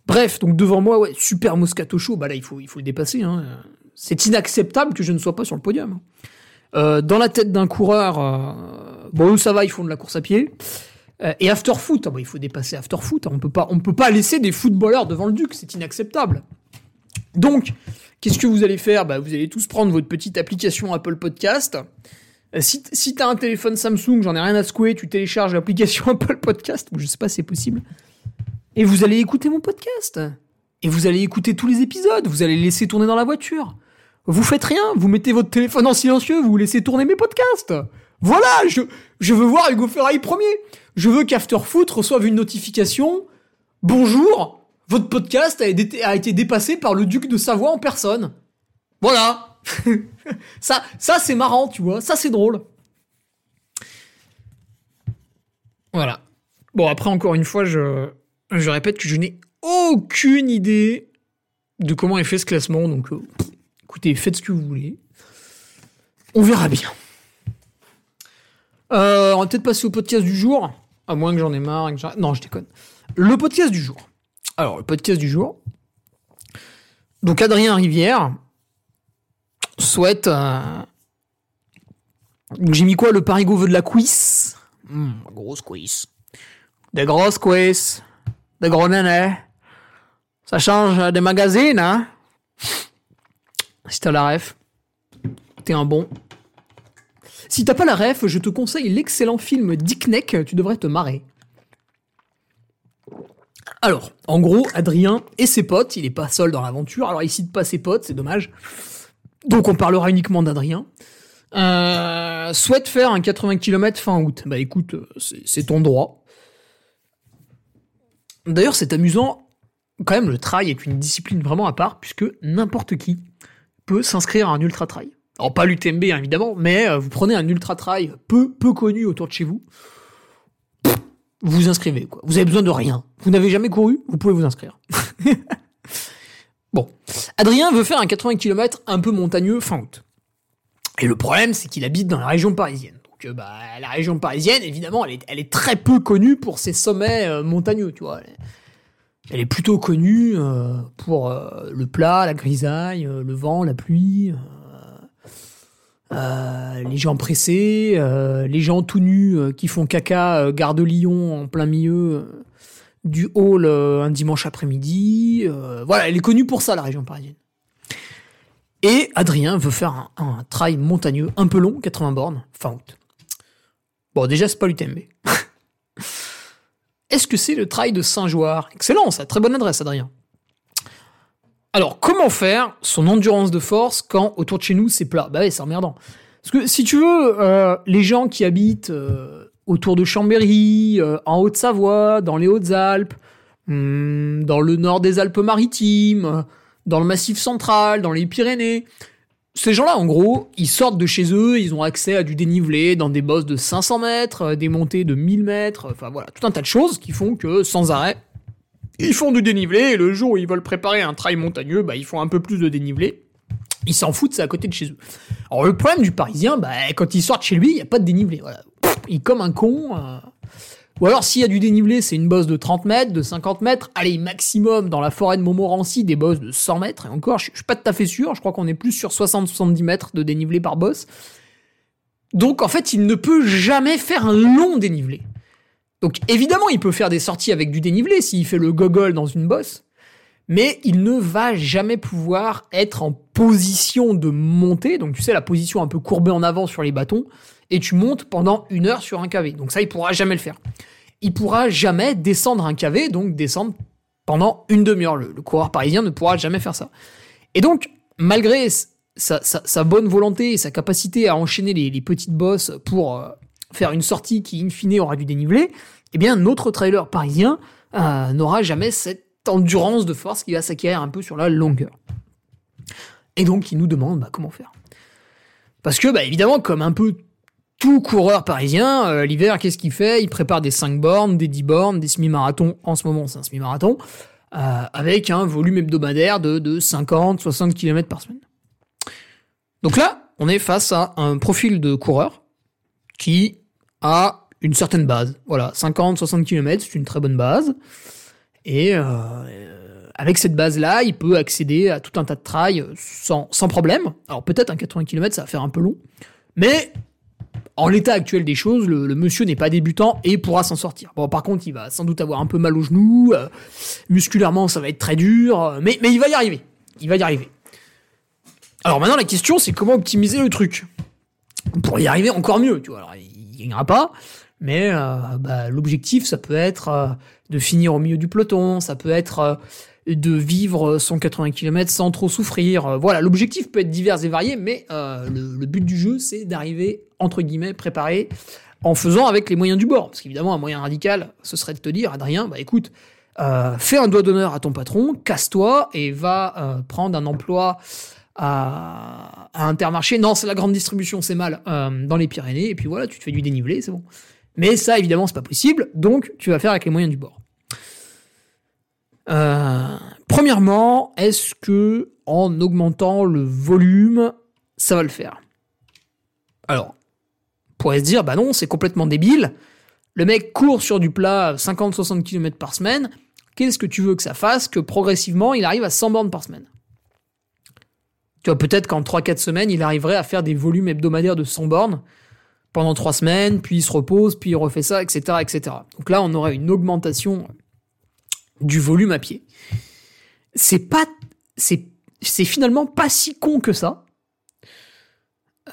Bref, donc devant moi, ouais, super Moscato Show, bah là, il faut, il faut le dépasser. Hein. C'est inacceptable que je ne sois pas sur le podium. Euh, dans la tête d'un coureur, euh, bon, ça va, ils font de la course à pied. Euh, et after foot, ah bah, il faut dépasser after foot. On peut pas, on peut pas laisser des footballeurs devant le duc, c'est inacceptable. Donc, qu'est-ce que vous allez faire? Bah, Vous allez tous prendre votre petite application Apple Podcast. Si, si t'as un téléphone Samsung, j'en ai rien à secouer, tu télécharges l'application [LAUGHS] Apple Podcast, ou je sais pas si c'est possible, et vous allez écouter mon podcast. Et vous allez écouter tous les épisodes, vous allez laisser tourner dans la voiture. Vous faites rien, vous mettez votre téléphone en silencieux, vous laissez tourner mes podcasts. Voilà, je, veux voir Hugo Ferrari premier. Je veux qu'Afterfoot reçoive une notification. Bonjour, votre podcast a été, dépassé par le duc de Savoie en personne. Voilà. [LAUGHS] ça, ça c'est marrant, tu vois. Ça c'est drôle. Voilà. Bon, après, encore une fois, je, je répète que je n'ai aucune idée de comment est fait ce classement, donc euh, écoutez, faites ce que vous voulez. On verra bien. Euh, on va peut-être passer au podcast du jour. À moins que j'en ai marre. non, je déconne. Le podcast du jour. Alors, le podcast du jour. Donc, Adrien Rivière souhaite. Euh, j'ai mis quoi? Le Parigo veut de la quiz hmm, Grosse quiz. Des grosses quiz. Des gros nénés. Ça change des magazines, hein? Si t'as la ref, t'es un bon. Si t'as pas la ref, je te conseille l'excellent film Dick Neck, tu devrais te marrer. Alors, en gros, Adrien et ses potes, il est pas seul dans l'aventure, alors il cite pas ses potes, c'est dommage. Donc on parlera uniquement d'Adrien. Euh, souhaite faire un 80 km fin août. Bah écoute, c'est ton droit. D'ailleurs, c'est amusant. Quand même, le trail est une discipline vraiment à part, puisque n'importe qui peut s'inscrire à un ultra trail. Alors pas l'UTMB hein, évidemment, mais euh, vous prenez un ultra trail peu connu autour de chez vous, vous vous inscrivez quoi. Vous avez besoin de rien. Vous n'avez jamais couru, vous pouvez vous inscrire. [LAUGHS] bon, Adrien veut faire un 80 km un peu montagneux fin août. Et le problème c'est qu'il habite dans la région parisienne. Donc euh, bah la région parisienne évidemment elle est, elle est très peu connue pour ses sommets euh, montagneux, tu vois. Elle est plutôt connue euh, pour euh, le plat, la grisaille, euh, le vent, la pluie, les gens pressés, les gens tout nus qui font caca gare de Lyon en plein milieu du hall un dimanche après-midi. voilà, elle est connue pour ça, la région parisienne. Et Adrien veut faire un, un trail montagneux un peu long, 80 bornes, fin août. Bon, déjà, c'est pas l'UTMB. Est-ce que c'est le trail de Saint-Jouard Excellent, ça, très bonne adresse, Adrien. Alors, comment faire son endurance de force quand autour de chez nous c'est plat? Bah ouais, c'est emmerdant. Parce que si tu veux, euh, les gens qui habitent euh, autour de Chambéry, euh, en Haute-Savoie, dans les Hautes-Alpes, hmm, dans le nord des Alpes-Maritimes, dans le Massif central, dans les Pyrénées, ces gens-là, en gros, ils sortent de chez eux, ils ont accès à du dénivelé dans des bosses de 500 mètres, des montées de 1000 mètres, enfin voilà, tout un tas de choses qui font que, sans arrêt, ils font du dénivelé, et le jour où ils veulent préparer un trail montagneux, bah, ils font un peu plus de dénivelé. Ils s'en foutent, c'est à côté de chez eux. Alors le problème du Parisien, bah, quand il sort chez lui, il n'y a pas de dénivelé. Il est comme un con. Euh. Ou alors s'il y a du dénivelé, c'est une bosse de 30 mètres, de 50 mètres. Allez, maximum dans la forêt de Montmorency, des bosses de 100 mètres. Et encore, je, suis pas tout à fait sûr, je crois qu'on est plus sur 60-70 mètres de dénivelé par bosse. Donc en fait, il ne peut jamais faire un long dénivelé. Donc évidemment, il peut faire des sorties avec du dénivelé s'il fait le gogol dans une bosse, mais il ne va jamais pouvoir être en position de monter. Donc tu sais, la position un peu courbée en avant sur les bâtons, et tu montes pendant une heure sur un KV. Donc ça, il pourra jamais le faire. Il pourra jamais descendre un KV, donc descendre pendant une demi-heure. Le, coureur parisien ne pourra jamais faire ça. Et donc, malgré sa, bonne volonté et sa capacité à enchaîner les, petites bosses pour euh, faire une sortie qui, in fine, aura du dénivelé, eh bien, notre trailer parisien euh, n'aura jamais cette endurance de force qui va s'acquérir un peu sur la longueur. Et donc, il nous demande bah, comment faire? Parce que, bah, évidemment, comme un peu tout coureur parisien, euh, l'hiver, qu'est-ce qu'il fait? Il prépare des 5 bornes, des 10 bornes, des semi-marathons. En ce moment, c'est un semi-marathon. Euh, avec un volume hebdomadaire de, de 50, 60 km par semaine. Donc là, on est face à un profil de coureur qui a une certaine base. Voilà, 50, 60 km, c'est une très bonne base. Et euh, avec cette base-là, il peut accéder à tout un tas de trails sans, sans problème. Alors peut-être un 80 km, ça va faire un peu long. Mais en l'état actuel des choses, le, monsieur n'est pas débutant et pourra s'en sortir. Bon, par contre, il va sans doute avoir un peu mal aux genoux. Euh, musculairement, ça va être très dur. Mais, mais il va y arriver. Il va y arriver. Alors maintenant, la question, c'est comment optimiser le truc pour y arriver encore mieux, tu vois. Alors, il gagnera pas, mais euh, bah, l'objectif, ça peut être euh, de finir au milieu du peloton, ça peut être euh, de vivre son 80 km sans trop souffrir. Voilà, l'objectif peut être divers et varié, mais le, le, but du jeu, c'est d'arriver, entre guillemets, préparé en faisant avec les moyens du bord. Parce qu'évidemment, un moyen radical, ce serait de te dire, Adrien, bah écoute, fais un doigt d'honneur à ton patron, casse-toi et va prendre un emploi à, Intermarché. Non, c'est la grande distribution, c'est mal, euh, dans les Pyrénées. Et puis voilà, tu te fais du dénivelé, c'est bon. Mais ça, évidemment, c'est pas possible. Donc, tu vas faire avec les moyens du bord. Euh, premièrement, est-ce que en augmentant le volume, ça va le faire? Alors, on pourrait se dire, bah non, c'est complètement débile. Le mec court sur du plat 50-60 km par semaine. Qu'est-ce que tu veux que ça fasse que progressivement, il arrive à 100 bornes par semaine? Tu vois, peut-être qu'en 3-4 semaines, il arriverait à faire des volumes hebdomadaires de 100 bornes pendant 3 semaines, puis il se repose, puis il refait ça, etc., etc. Donc là, on aurait une augmentation du volume à pied. C'est pas, c'est, c'est finalement pas si con que ça.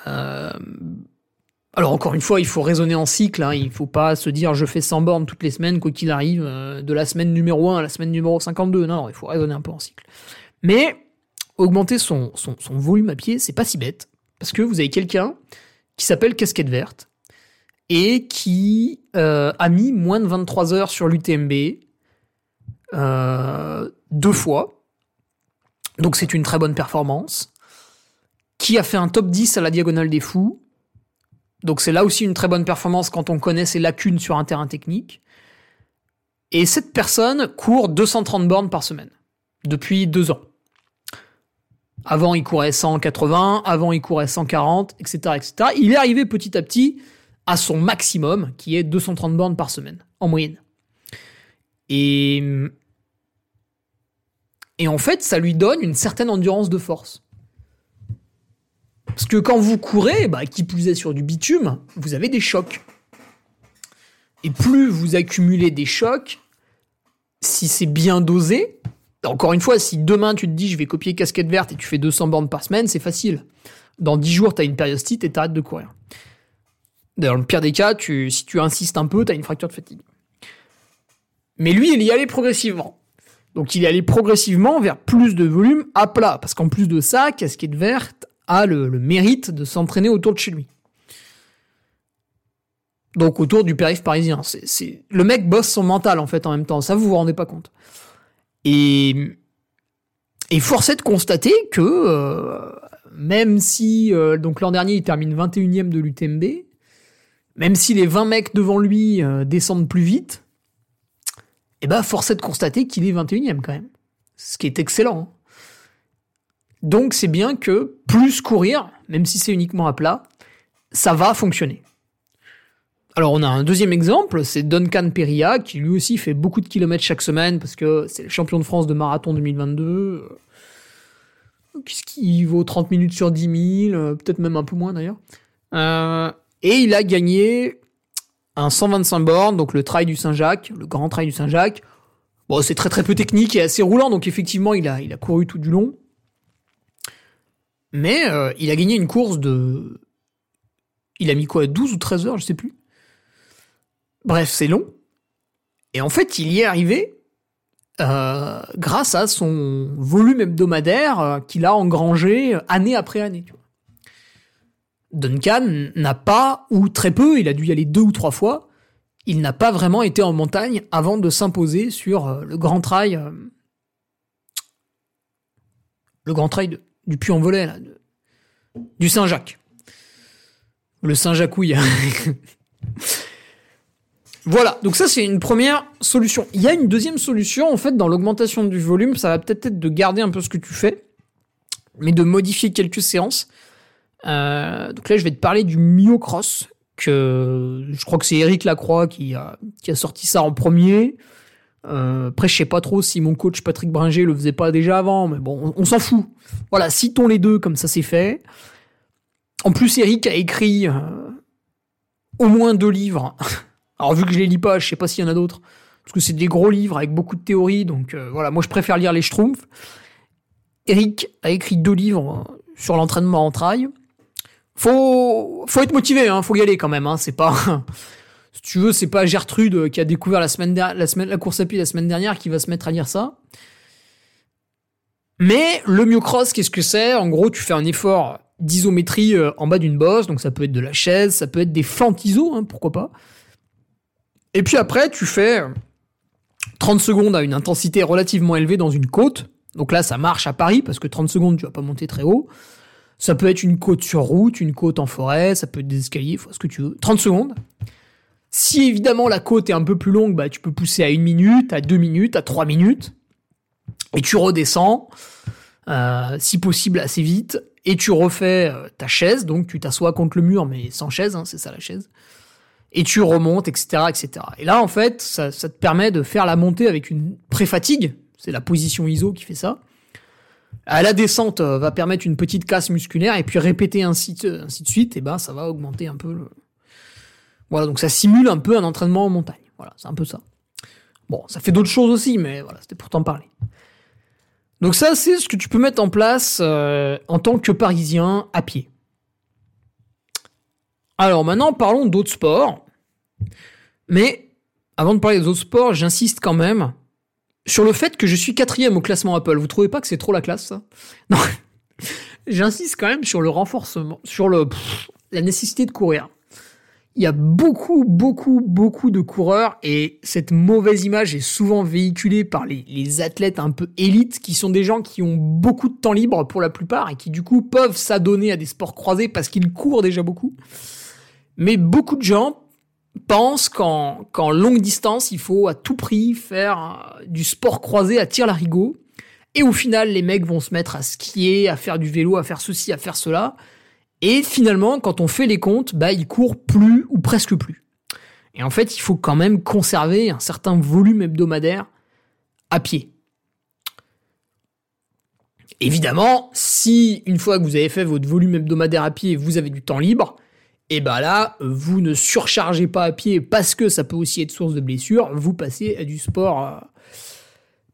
Euh, alors encore une fois, il faut raisonner en cycle. Hein. Il faut pas se dire je fais 100 bornes toutes les semaines, quoi qu'il arrive, euh, de la semaine numéro 1 à la semaine numéro 52. Non, non, il faut raisonner un peu en cycle. Mais augmenter son, son, volume à pied, c'est pas si bête. Parce que vous avez quelqu'un qui s'appelle Casquette Verte et qui euh, a mis moins de 23 heures sur l'UTMB deux fois. Donc c'est une très bonne performance. Qui a fait un top 10 à la Diagonale des Fous. Donc c'est là aussi une très bonne performance quand on connaît ses lacunes sur un terrain technique. Et cette personne court 230 bornes par semaine depuis deux ans. Avant, il courait 180, avant, il courait 140, etc., etc. Il est arrivé petit à petit à son maximum, qui est 230 bornes par semaine, en moyenne. Et, et en fait, ça lui donne une certaine endurance de force. Parce que quand vous courez, bah, qui plus est sur du bitume, vous avez des chocs. Et plus vous accumulez des chocs, si c'est bien dosé, encore une fois, si demain tu te dis je vais copier casquette verte et tu fais 200 bornes par semaine, c'est facile. Dans 10 jours, tu as une périostite et t'arrêtes de courir. Dans le pire des cas, si tu insistes un peu, tu as une fracture de fatigue. Mais lui, il y allait progressivement. Donc il est allé progressivement vers plus de volume à plat, parce qu'en plus de ça, Casquette Verte a le, mérite de s'entraîner autour de chez lui. Donc autour du périph' parisien. Le mec bosse son mental en fait en même temps, ça vous vous rendez pas compte. Et, force est de constater que euh, même si euh, donc l'an dernier il termine 21ème de l'UTMB, même si les 20 mecs devant lui euh, descendent plus vite, eh ben, force est de constater qu'il est 21 e quand même. Ce qui est excellent. Hein. Donc, c'est bien que plus courir, même si c'est uniquement à plat, ça va fonctionner. Alors, on a un deuxième exemple, c'est Duncan Perilla, qui lui aussi fait beaucoup de kilomètres chaque semaine, parce que c'est le champion de France de marathon 2022. Qu'est-ce qui vaut 30 minutes sur 10 000, peut-être même un peu moins d'ailleurs. Euh, et il a gagné un 125 bornes, donc le trail du Saint-Jacques, le grand trail du Saint-Jacques. Bon, c'est très très peu technique et assez roulant, donc effectivement, il a, couru tout du long. Mais euh, il a gagné une course de... Il a mis quoi 12 ou 13 heures, je sais plus. Bref, c'est long. Et en fait, il y est arrivé euh, grâce à son volume hebdomadaire euh, qu'il a engrangé année après année. Tu vois. Duncan n'a pas, ou très peu, il a dû y aller deux ou trois fois, il n'a pas vraiment été en montagne avant de s'imposer sur euh, le grand trail, euh, le grand trail du Puy-en-Velay, du Saint-Jacques. Le Saint-Jacouille. [LAUGHS] voilà, donc ça c'est une première solution. Il y a une deuxième solution, en fait, dans l'augmentation du volume, ça va peut-être être de garder un peu ce que tu fais, mais de modifier quelques séances. Euh, donc là, je vais te parler du myocross, que je crois que c'est Eric Lacroix qui a, sorti ça en premier. Euh, après, je sais pas trop si mon coach Patrick Bringer le faisait pas déjà avant, mais bon, on, s'en fout. Voilà, citons les deux comme ça c'est fait. En plus, Eric a écrit euh, au moins deux livres. [LAUGHS] Alors vu que je les lis pas, je sais pas s'il y en a d'autres, parce que c'est des gros livres avec beaucoup de théories, donc voilà, moi je préfère lire les Schtroumpfs. Eric a écrit deux livres sur l'entraînement en trail faut faut être motivé, hein, faut y aller quand même. Hein, c'est pas [LAUGHS] si tu veux, c'est pas Gertrude qui a découvert la semaine la semaine la course à pied la semaine dernière qui va se mettre à lire ça. Mais le myocross, qu'est-ce que c'est? En gros, tu fais un effort d'isométrie euh, en bas d'une bosse, donc ça peut être de la chaise, ça peut être des fentes iso, hein, pourquoi pas. Et puis après, tu fais 30 secondes à une intensité relativement élevée dans une côte. Donc là, ça marche à Paris parce que 30 secondes, tu vas pas monter très haut. Ça peut être une côte sur route, une côte en forêt, ça peut être des escaliers, faut ce que tu veux. 30 secondes. Si évidemment la côte est un peu plus longue, bah, tu peux pousser à une minute, à deux minutes, à trois minutes. Et tu redescends, euh, si possible assez vite, et tu refais euh, ta chaise, donc tu t'assois contre le mur, mais sans chaise, hein, c'est ça la chaise. Et tu remontes, etc., etc. Et là, en fait, ça, ça te permet de faire la montée avec une pré-fatigue. C'est la position ISO qui fait ça. À la descente euh, va permettre une petite casse musculaire et puis répéter ainsi, de suite, et ben ça va augmenter un peu le... Voilà, donc ça simule un peu un entraînement en montagne. Voilà, c'est un peu ça. Bon, ça fait d'autres choses aussi, mais voilà, c'était pour t'en parler. Donc ça, c'est ce que tu peux mettre en place euh, en tant que Parisien à pied. Alors maintenant, parlons d'autres sports. Mais avant de parler des autres sports, j'insiste quand même sur le fait que je suis quatrième au classement Apple. Vous trouvez pas que c'est trop la classe, ça? Non. [LAUGHS] J'insiste quand même sur le renforcement, sur le, la nécessité de courir. Il y a beaucoup, beaucoup, beaucoup de coureurs et cette mauvaise image est souvent véhiculée par les athlètes un peu élites qui sont des gens qui ont beaucoup de temps libre pour la plupart et qui du coup peuvent s'adonner à des sports croisés parce qu'ils courent déjà beaucoup. Mais beaucoup de gens pense qu'en longue distance, il faut à tout prix faire euh, du sport croisé à tir larigot. Et au final, les mecs vont se mettre à skier, à faire du vélo, à faire ceci, à faire cela. Et finalement, quand on fait les comptes, bah, ils courent plus ou presque plus. Et en fait, il faut quand même conserver un certain volume hebdomadaire à pied. Évidemment, si une fois que vous avez fait votre volume hebdomadaire à pied, vous avez du temps libre, et bah là, vous ne surchargez pas à pied parce que ça peut aussi être source de blessures, vous passez à du sport. Euh,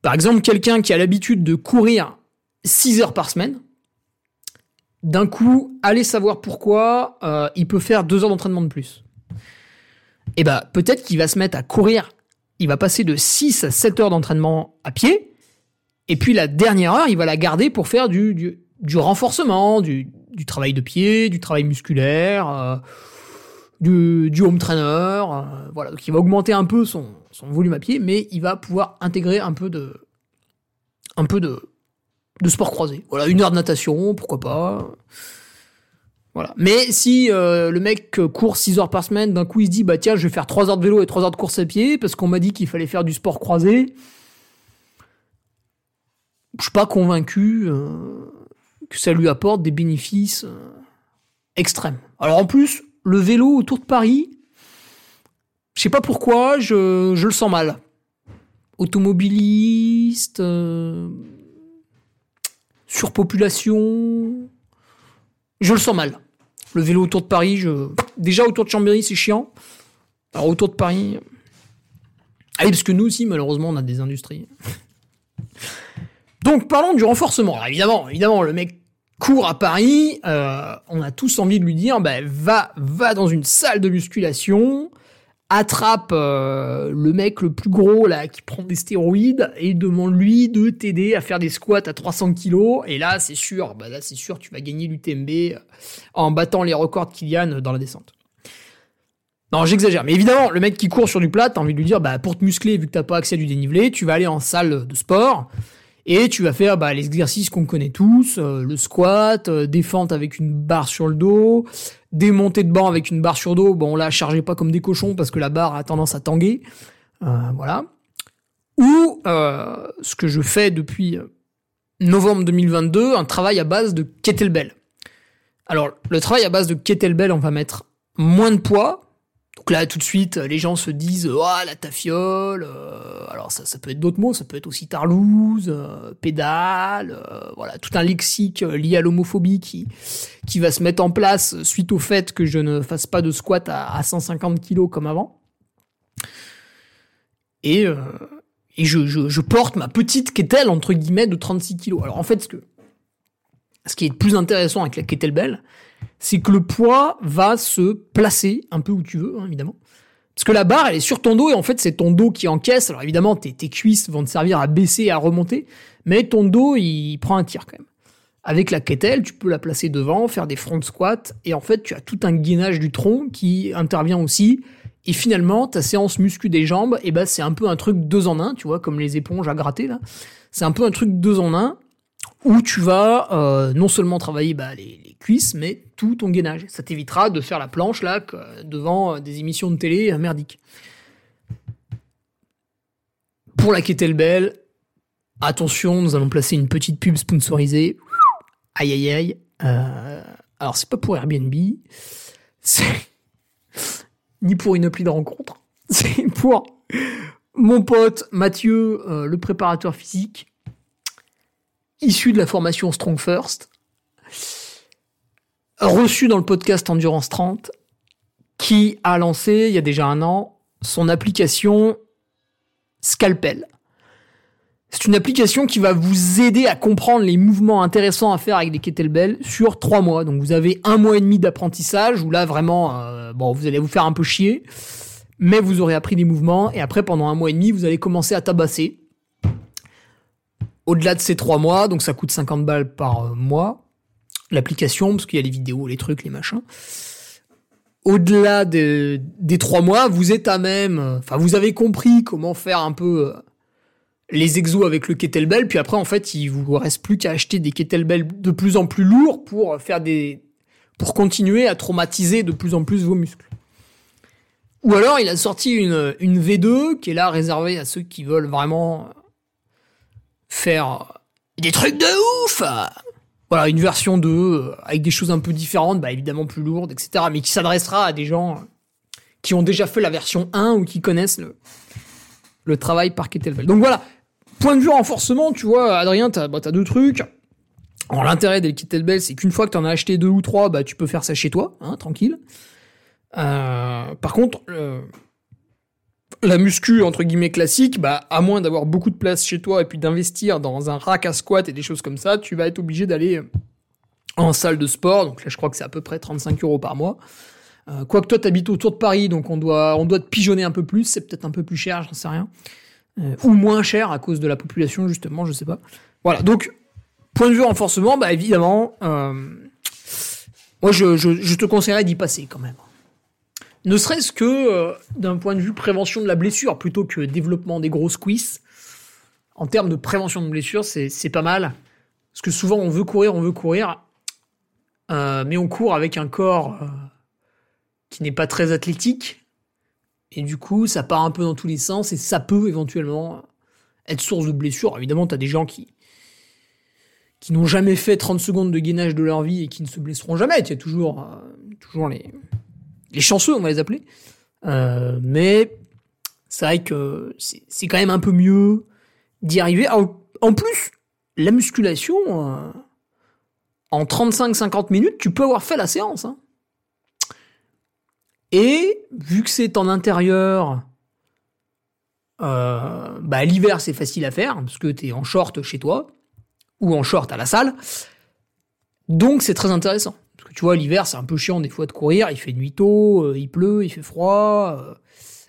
par exemple, quelqu'un qui a l'habitude de courir 6 heures par semaine, d'un coup, allez savoir pourquoi, euh, il peut faire 2 heures d'entraînement de plus. Et bah peut-être qu'il va se mettre à courir. Il va passer de 6 à 7 heures d'entraînement à pied. Et puis la dernière heure, il va la garder pour faire du, du, du renforcement, du, du, travail de pied, du travail musculaire, euh, du, home trainer. Euh, voilà, donc il va augmenter un peu son, volume à pied, mais il va pouvoir intégrer un peu de, sport croisé. Voilà, une heure de natation, pourquoi pas. Voilà. Mais si euh, le mec court 6 heures par semaine, d'un coup il se dit bah tiens je vais faire 3 heures de vélo et 3 heures de course à pied parce qu'on m'a dit qu'il fallait faire du sport croisé. Je suis pas convaincu que ça lui apporte des bénéfices euh, extrêmes. Alors en plus, le vélo autour de Paris, je sais pas pourquoi, je, je le sens mal. Automobiliste, surpopulation, je le sens mal. Le vélo autour de Paris, je... déjà autour de Chambéry, c'est chiant. Alors autour de Paris. Ah parce que nous aussi, malheureusement, on a des industries. Donc parlons du renforcement. Alors évidemment, évidemment, le mec court à Paris. Euh, on a tous envie de lui dire, bah, va, va dans une salle de musculation, attrape euh, le mec le plus gros là qui prend des stéroïdes et demande-lui de t'aider à faire des squats à 300 kilos. Et là c'est sûr bah là c'est sûr tu vas gagner l'UTMB euh, en battant les records de Kylian dans la descente. Non j'exagère. Mais évidemment le mec qui court sur du plat t'as envie de lui dire bah pour te muscler vu que t'as pas accès à du dénivelé tu vas aller en salle de sport et tu vas faire bah, les exercices qu'on connaît tous, euh, le squat, euh, avec une barre sur le dos, démonter de banc avec une barre sur le dos. Bon là, chargez pas comme des cochons parce que la barre a tendance à tanguer. Euh, voilà. Ou ce que je fais depuis novembre 2022, un travail à base de kettlebell. Alors le travail à base de kettlebell, on va mettre moins de poids, donc là, tout de suite, les gens se disent oh, la tafiole. Euh, alors ça, ça peut être d'autres mots, ça peut être aussi tarlouse, euh, pédale, euh, voilà, tout un lexique lié à l'homophobie qui qui va se mettre en place suite au fait que je ne fasse pas de squat à, 150 kilos comme avant. Et et je, je, porte ma petite kettle entre guillemets de 36 kilos. Alors en fait, ce que ce qui est le plus intéressant avec la kettlebell, c'est que le poids va se placer un peu où tu veux, hein, évidemment. Parce que la barre, elle est sur ton dos et en fait, c'est ton dos qui encaisse. Alors évidemment, tes, cuisses vont te servir à baisser et à remonter, mais ton dos, il prend un tir quand même. Avec la kettle, tu peux la placer devant, faire des front squats, et en fait, tu as tout un gainage du tronc qui intervient aussi. Et finalement, ta séance muscu des jambes, et eh ben, c'est un peu un truc deux en un, tu vois, comme les éponges à gratter là. C'est un peu un truc deux en un, où tu vas euh, non seulement travailler bah, les, cuisses, mais tout ton gainage. Ça t'évitera de faire la planche là devant euh, des émissions de télé euh, merdiques. Pour la kettlebell, attention, nous allons placer une petite pub sponsorisée. Aïe aïe aïe. alors c'est pas pour Airbnb, [LAUGHS] ni pour une appli de rencontre, [LAUGHS] c'est pour mon pote Mathieu, le préparateur physique, issu de la formation Strong First, reçu dans le podcast Endurance 30, qui a lancé, il y a déjà un an, son application Scalpel. C'est une application qui va vous aider à comprendre les mouvements intéressants à faire avec des kettlebells sur trois mois. Donc vous avez un mois et demi d'apprentissage où là vraiment, euh, bon, vous allez vous faire un peu chier, mais vous aurez appris des mouvements et après pendant un mois et demi, vous allez commencer à tabasser au-delà de ces trois mois, donc ça coûte 50 balles par euh, mois, l'application, parce qu'il y a les vidéos, les trucs, les machins. Au-delà des trois mois, vous êtes à même, euh, enfin, vous avez compris comment faire un peu euh, les exos avec le kettlebell, puis après, en fait, il vous reste plus qu'à acheter des kettlebells de plus en plus lourds pour faire continuer à traumatiser de plus en plus vos muscles. Ou alors, il a sorti une V2 qui est là réservée à ceux qui veulent vraiment faire des trucs de ouf voilà, une version 2 euh, avec des choses un peu différentes, bah évidemment plus lourdes, etc. Mais qui s'adressera à des gens qui ont déjà fait la version 1 ou qui connaissent le, le travail par kettlebell. Donc voilà, point de vue renforcement, tu vois, Adrien, t'as bah, as deux trucs. Alors l'intérêt des kettlebells, c'est qu'une fois que t'en as acheté deux ou trois, bah tu peux faire ça chez toi, hein, tranquille. Euh, par contre, la muscu entre guillemets classique, bah à moins d'avoir beaucoup de place chez toi et puis d'investir dans un rack à squat et des choses comme ça, tu vas être obligé d'aller en salle de sport. Donc là, je crois que c'est à peu près 35 euros par mois. Euh, Quoique toi, t'habites autour de Paris, donc on doit, on doit te pigeonner un peu plus. C'est peut-être un peu plus cher, j'en sais rien. Euh, ou moins cher à cause de la population, justement, je sais pas. Voilà, donc, point de vue renforcement, bah évidemment, euh, moi je te conseillerais d'y passer quand même. Ne serait-ce que euh, d'un point de vue prévention de la blessure, plutôt que développement des grosses cuisses. En termes de prévention de blessure, c'est pas mal. Parce que souvent, on veut courir, on veut courir, euh, mais on court avec un corps euh, qui n'est pas très athlétique. Et du coup, ça part un peu dans tous les sens et ça peut éventuellement être source de blessure. Évidemment, tu as des gens qui, qui n'ont jamais fait 30 secondes de gainage de leur vie et qui ne se blesseront jamais. Il y a toujours, toujours les, les chanceux, on va les appeler. Euh, mais c'est vrai que c'est quand même un peu mieux d'y arriver. En, en plus, la musculation, euh, en 35-50 minutes, tu peux avoir fait la séance. hein. Et vu que c'est en intérieur, euh, bah, l'hiver c'est facile à faire parce que tu es en short chez toi ou en short à la salle. Donc c'est très intéressant. Tu vois, l'hiver c'est un peu chiant des fois de courir, il fait nuit tôt, euh, il pleut, il fait froid. euh,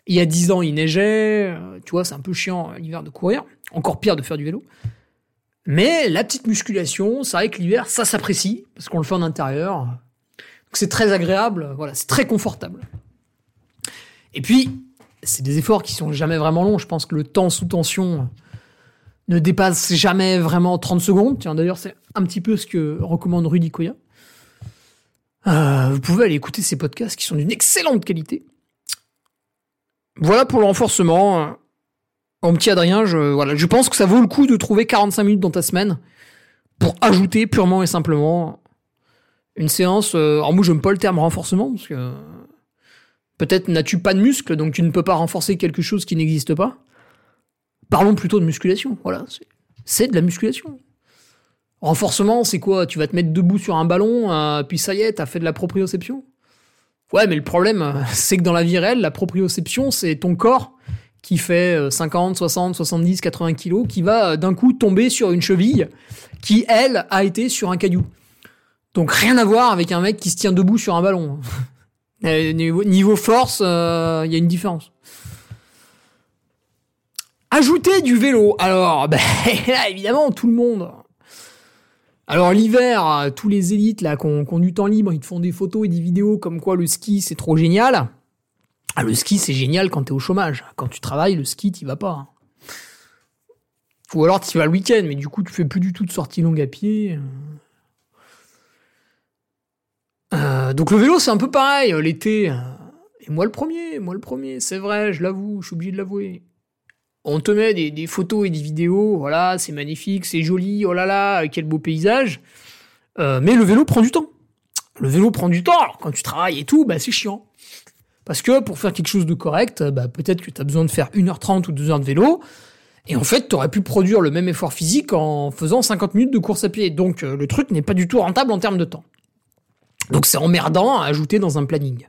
il y a 10 ans il neigeait, euh, tu vois, c'est un peu chiant l'hiver de courir. Encore pire de faire du vélo. Mais la petite musculation, c'est vrai que l'hiver ça s'apprécie parce qu'on le fait en intérieur. C'est très agréable, voilà, c'est très confortable. Et puis, c'est des efforts qui sont jamais vraiment longs. Je pense que le temps sous tension ne dépasse jamais vraiment 30 secondes. D'ailleurs, c'est un petit peu ce que recommande Rudy Koya. Euh, vous pouvez aller écouter ces podcasts qui sont d'une excellente qualité. Voilà pour le renforcement. Mon petit Adrien, je, voilà, je pense que ça vaut le coup de trouver 45 minutes dans ta semaine pour ajouter purement et simplement une séance. Euh, alors moi, j'aime pas le terme renforcement parce que peut-être n'as-tu pas de muscle, donc tu ne peux pas renforcer quelque chose qui n'existe pas. Parlons plutôt de musculation. Voilà, c'est de la musculation. Renforcement, c'est quoi? Tu vas te mettre debout sur un ballon, euh, puis ça y est, t'as fait de la proprioception? Ouais, mais le problème, [LAUGHS] c'est que dans la vie réelle, la proprioception, c'est ton corps qui fait euh, 50, 60, 70, 80 kilos, qui va euh, d'un coup tomber sur une cheville qui, elle, a été sur un caillou. Donc rien à voir avec un mec qui se tient debout sur un ballon. [LAUGHS] Euh, niveau, force, il y a une différence. Ajouter du vélo. Alors, [LAUGHS] ben, évidemment, tout le monde. Alors l'hiver, euh, tous les élites là qui ont, du temps libre, ils te font des photos et des vidéos comme quoi le ski c'est trop génial. Ah, le ski c'est génial quand t'es au chômage. Quand tu travailles, le ski t'y vas pas. Ou alors tu vas le week-end, mais du coup tu fais plus du tout de sorties longues à pied. Euh, donc le vélo c'est un peu pareil euh, l'été. euh, Et moi le premier, moi le premier, c'est vrai, je l'avoue, je suis obligé de l'avouer. On te met des, photos et des vidéos, voilà, c'est magnifique, c'est joli, oh là là, quel beau paysage. Euh, mais le vélo prend du temps. Le vélo prend du temps, alors quand tu travailles et tout, bah c'est chiant. Parce que pour faire quelque chose de correct, bah, peut-être que tu as besoin de faire 1h30 ou 2 heures de vélo. Et en fait, tu aurais pu produire le même effort physique en faisant 50 minutes de course à pied. Donc euh, le truc n'est pas du tout rentable en termes de temps. Donc c'est emmerdant à ajouter dans un planning.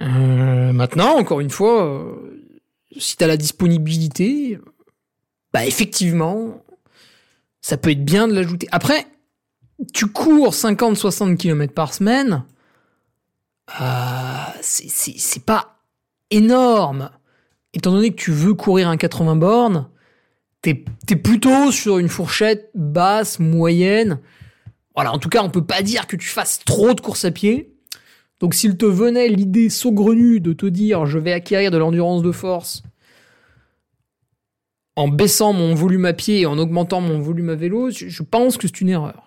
Euh, maintenant, encore une fois, si tu as la disponibilité, bah effectivement, ça peut être bien de l'ajouter. Après, tu cours 50-60 km par semaine, euh, c'est- pas énorme. Étant donné que tu veux courir un 80 bornes, t'es es plutôt sur une fourchette basse, moyenne. Voilà, en tout cas, on peut pas dire que tu fasses trop de courses à pied. Donc s'il te venait l'idée saugrenue de te dire je vais acquérir de l'endurance de force en baissant mon volume à pied et en augmentant mon volume à vélo, je, pense que c'est une erreur.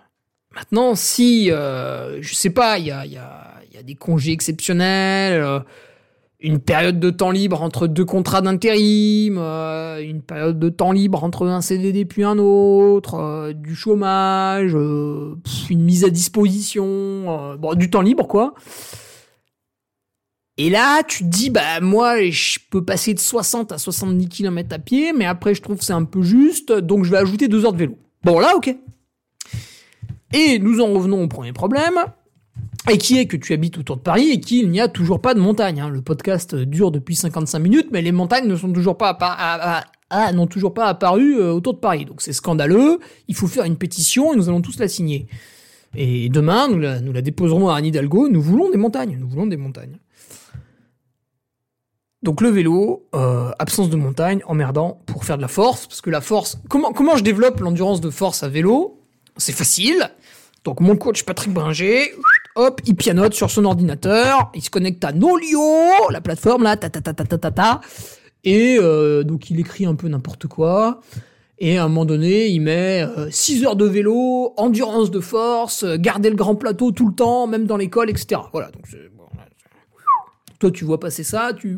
Maintenant, si, euh, je sais pas, il y a, des congés exceptionnels, euh, une période de temps libre entre deux contrats d'intérim, euh, une période de temps libre entre un CDD puis un autre, euh, du chômage, une mise à disposition, du temps libre quoi. Et là, tu te dis, bah moi, je peux passer de 60 à 70 km à pied, mais après, je trouve que c'est un peu juste, donc je vais ajouter deux heures de vélo. Bon, là, ok. Et nous en revenons au premier problème, et qui est que tu habites autour de Paris et qu'il n'y a toujours pas de montagne. hein. Le podcast dure depuis 55 minutes, mais les montagnes ne sont toujours pas à- à- à- n'ont toujours pas apparu euh, autour de Paris. Donc c'est scandaleux. Il faut faire une pétition et nous allons tous la signer. Et demain, nous la, nous la déposerons à Anne Hidalgo. Nous voulons des montagnes. Nous voulons des montagnes. Donc le vélo, euh, absence de montagne, emmerdant pour faire de la force, parce que la force, comment, je développe l'endurance de force à vélo? C'est facile. Donc mon coach Patrick Bringer, hop, il pianote sur son ordinateur, il se connecte à Nolio, la plateforme là, ta ta ta ta ta ta ta, et euh, donc il écrit un peu n'importe quoi. Et à un moment donné, il met 6 heures de vélo, endurance de force, garder le grand plateau tout le temps, même dans l'école, etc. Voilà. Donc, toi, tu vois passer ça, tu,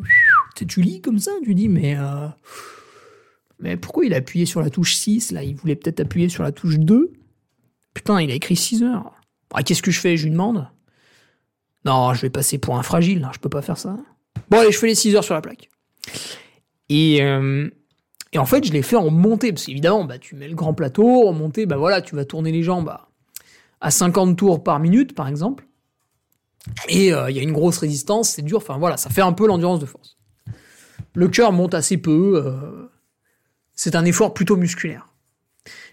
tu lis comme ça, tu dis, mais, euh, mais pourquoi il a appuyé sur la touche 6 Là, il voulait peut-être appuyer sur la touche 2. Putain, il a écrit 6 heures. Ah, Qu'est-ce que je fais? Je lui demande. Non, je vais passer pour un fragile, là, je peux pas faire ça. Bon, allez, je fais les 6 heures sur la plaque. Et, euh, et en fait, je l'ai fait en montée, parce qu'évidemment, bah, tu mets le grand plateau, en montée, bah voilà, tu vas tourner les jambes à, à 50 tours par minute, par exemple. Et euh, il y a une grosse résistance, c'est dur, enfin voilà, ça fait un peu l'endurance de force. Le cœur monte assez peu, euh, c'est un effort plutôt musculaire.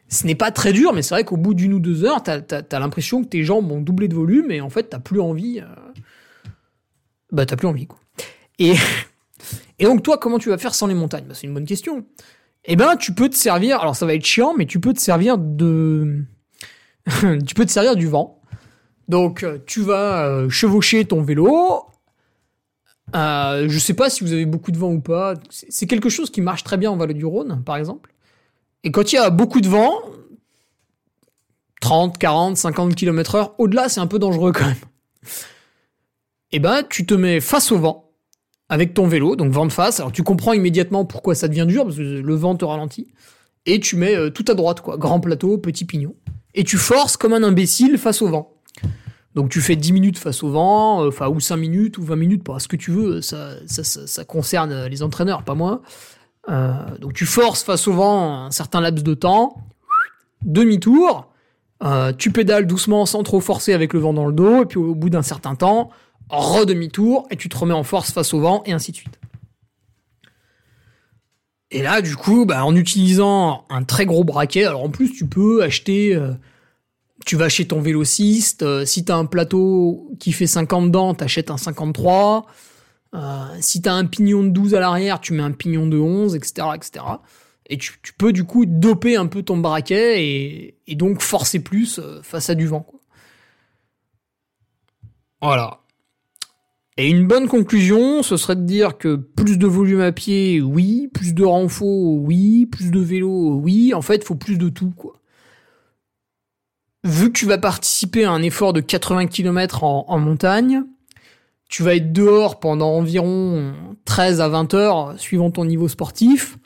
Ce n'est pas très dur, mais c'est vrai qu'au bout d'une ou deux heures, t'as as, l'impression que tes jambes ont doublé de volume, et en fait, t'as plus envie. Euh, bah, t'as plus envie, quoi. Et. [LAUGHS] Donc toi, comment tu vas faire sans les montagnes? Bah, C'est une bonne question. Eh ben, tu peux te servir. Alors ça va être chiant, mais tu peux te servir de. [LAUGHS] tu peux te servir du vent. Donc tu vas euh, chevaucher ton vélo. Euh, je sais pas si vous avez beaucoup de vent ou pas. C'est quelque chose qui marche très bien en Vallée du Rhône, par exemple. Et quand il y a beaucoup de vent, 30, 40, 50 km heure, au-delà, c'est un peu dangereux quand même. Eh ben, tu te mets face au vent avec ton vélo, donc vent de face. Alors tu comprends immédiatement pourquoi ça devient dur, parce que le vent te ralentit. Et tu mets euh, tout à droite, quoi. Grand plateau, petit pignon. Et tu forces comme un imbécile face au vent. Donc tu fais 10 minutes face au vent, euh, enfin, ou 5 minutes, ou 20 minutes, pour ce que tu veux. Ça, ça, ça, ça concerne les entraîneurs, pas moi. Euh, donc tu forces face au vent un certain laps de temps. Demi-tour. Euh, tu pédales doucement sans trop forcer avec le vent dans le dos. Et puis au bout d'un certain temps, re-demi-tour, et tu te remets en force face au vent, et ainsi de suite. Et là, du coup, bah, en utilisant un très gros braquet, alors en plus, tu peux acheter, tu vas chez ton vélociste, euh, si t'as un plateau qui fait 50 dents, t'achètes un 53, euh, si t'as un pignon de 12 à l'arrière, tu mets un pignon de 11, etc., etc. Et tu, peux, du coup, doper un peu ton braquet et, donc forcer plus euh, face à du vent. Voilà. Et une bonne conclusion, ce serait de dire que plus de volume à pied, oui, plus de renfort, oui, plus de vélo, oui, en fait, il faut plus de tout, quoi. Vu que tu vas participer à un effort de 80 km en, montagne, tu vas être dehors pendant environ 13 à 20 heures, suivant ton niveau sportif.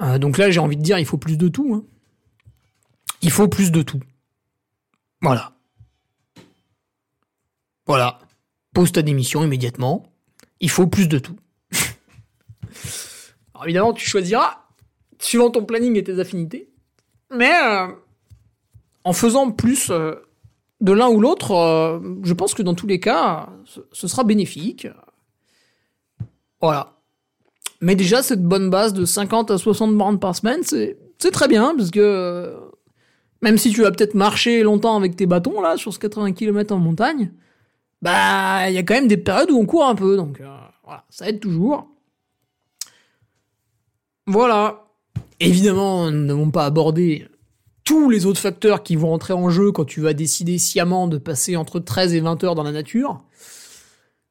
Euh, donc là, j'ai envie de dire, il faut plus de tout. Hein. Il faut plus de tout. Voilà. Voilà pose ta démission immédiatement. Il faut plus de tout. [LAUGHS] Alors évidemment, tu choisiras suivant ton planning et tes affinités. Mais euh, en faisant plus euh, de l'un ou l'autre, euh, je pense que dans tous les cas, ce, sera bénéfique. Voilà. Mais déjà, cette bonne base de 50 à 60 bornes par semaine, c'est très bien, parce que même si tu vas peut-être marcher longtemps avec tes bâtons, là, sur ce 80 km en montagne, bah, il y a quand même des périodes où on court un peu, donc euh, ça aide toujours. Voilà. Évidemment, nous n'avons pas abordé tous les autres facteurs qui vont entrer en jeu quand tu vas décider sciemment de passer entre 13 et 20 heures dans la nature,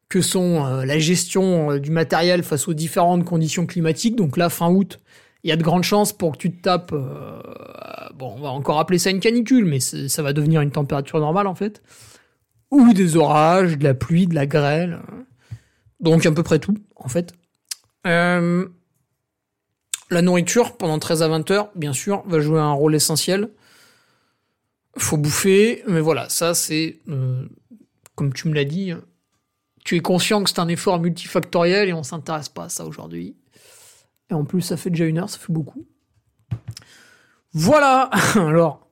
que sont euh, la gestion euh, du matériel face aux différentes conditions climatiques. Donc là, fin août, il y a de grandes chances pour que tu te tapes, euh, bon, on va encore appeler ça une canicule, mais ça va devenir une température normale en fait ou des orages, de la pluie, de la grêle. Donc à peu près tout, en fait. La nourriture, pendant 13 à 20 heures, bien sûr, va jouer un rôle essentiel. Faut bouffer, mais voilà, ça c'est, euh, comme tu me l'as dit, tu es conscient que c'est un effort multifactoriel et on s'intéresse pas à ça aujourd'hui. Et en plus, ça fait déjà une heure, ça fait beaucoup. Voilà [LAUGHS] Alors,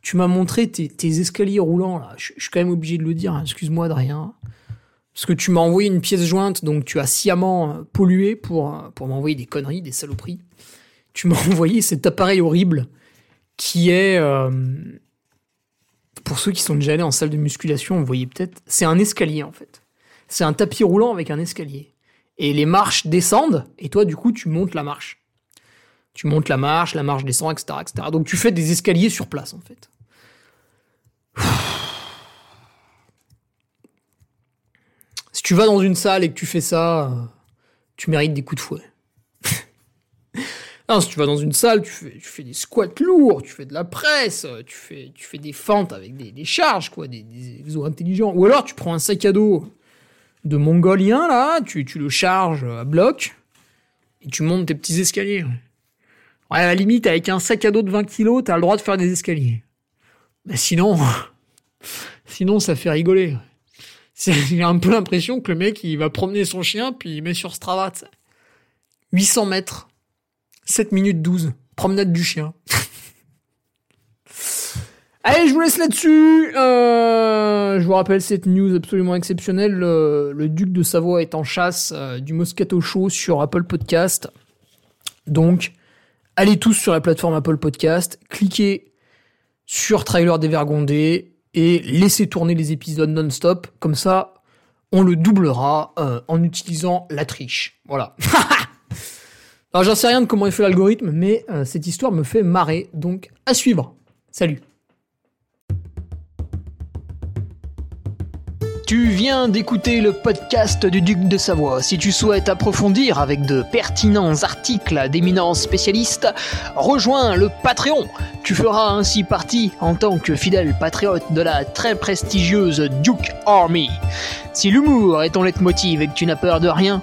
tu m'as montré tes, escaliers roulants là. Je, je, suis quand même obligé de le dire. Hein. Excuse-moi de rien. Parce que tu m'as envoyé une pièce jointe, donc tu as sciemment euh, pollué pour, euh, pour m'envoyer des conneries, des saloperies. Tu m'as [LAUGHS] envoyé cet appareil horrible qui est. Euh... pour ceux qui sont déjà allés en salle de musculation, vous voyez peut-être, c'est un escalier en fait. C'est un tapis roulant avec un escalier. Et les marches descendent, et toi, du coup, tu montes la marche. Tu montes la marche, la marche descend, etc., etc. Donc tu fais des escaliers sur place, en fait. [SIGHS] Si tu vas dans une salle et que tu fais ça, euh, tu mérites des coups de fouet. Si tu vas dans une salle, tu fais, des squats lourds, tu fais de la presse, tu fais, des fentes avec des, charges, quoi, des, des intelligents. Ou alors tu prends un sac à dos de mongolien, là, tu, le charges à bloc, et tu montes tes petits escaliers. À la limite, avec un sac à dos de 20 kilos, t'as le droit de faire des escaliers. Mais sinon, [LAUGHS] sinon, ça fait rigoler. [LAUGHS] J'ai un peu l'impression que le mec, il va promener son chien, puis il met sur Strava, 800 mètres, 7 minutes 12, promenade du chien. [LAUGHS] Allez, je vous laisse là-dessus. Euh, je vous rappelle cette news absolument exceptionnelle. Le, duc de Savoie est en chasse euh, du Moscato Show sur Apple Podcast. Donc, allez tous sur la plateforme Apple Podcast, cliquez sur Trailer dévergondé et laissez tourner les épisodes non-stop. Comme ça, on le doublera euh, en utilisant la triche. Voilà. [LAUGHS] Alors, j'en sais rien de comment il fait l'algorithme, mais euh, cette histoire me fait marrer. Donc, à suivre. Salut. Tu viens d'écouter le podcast du Duc de Savoie. Si tu souhaites approfondir avec de pertinents articles d'éminents spécialistes, rejoins le Patreon. Tu feras ainsi partie en tant que fidèle patriote de la très prestigieuse Duke Army. Si l'humour est ton leitmotiv et que tu n'as peur de rien,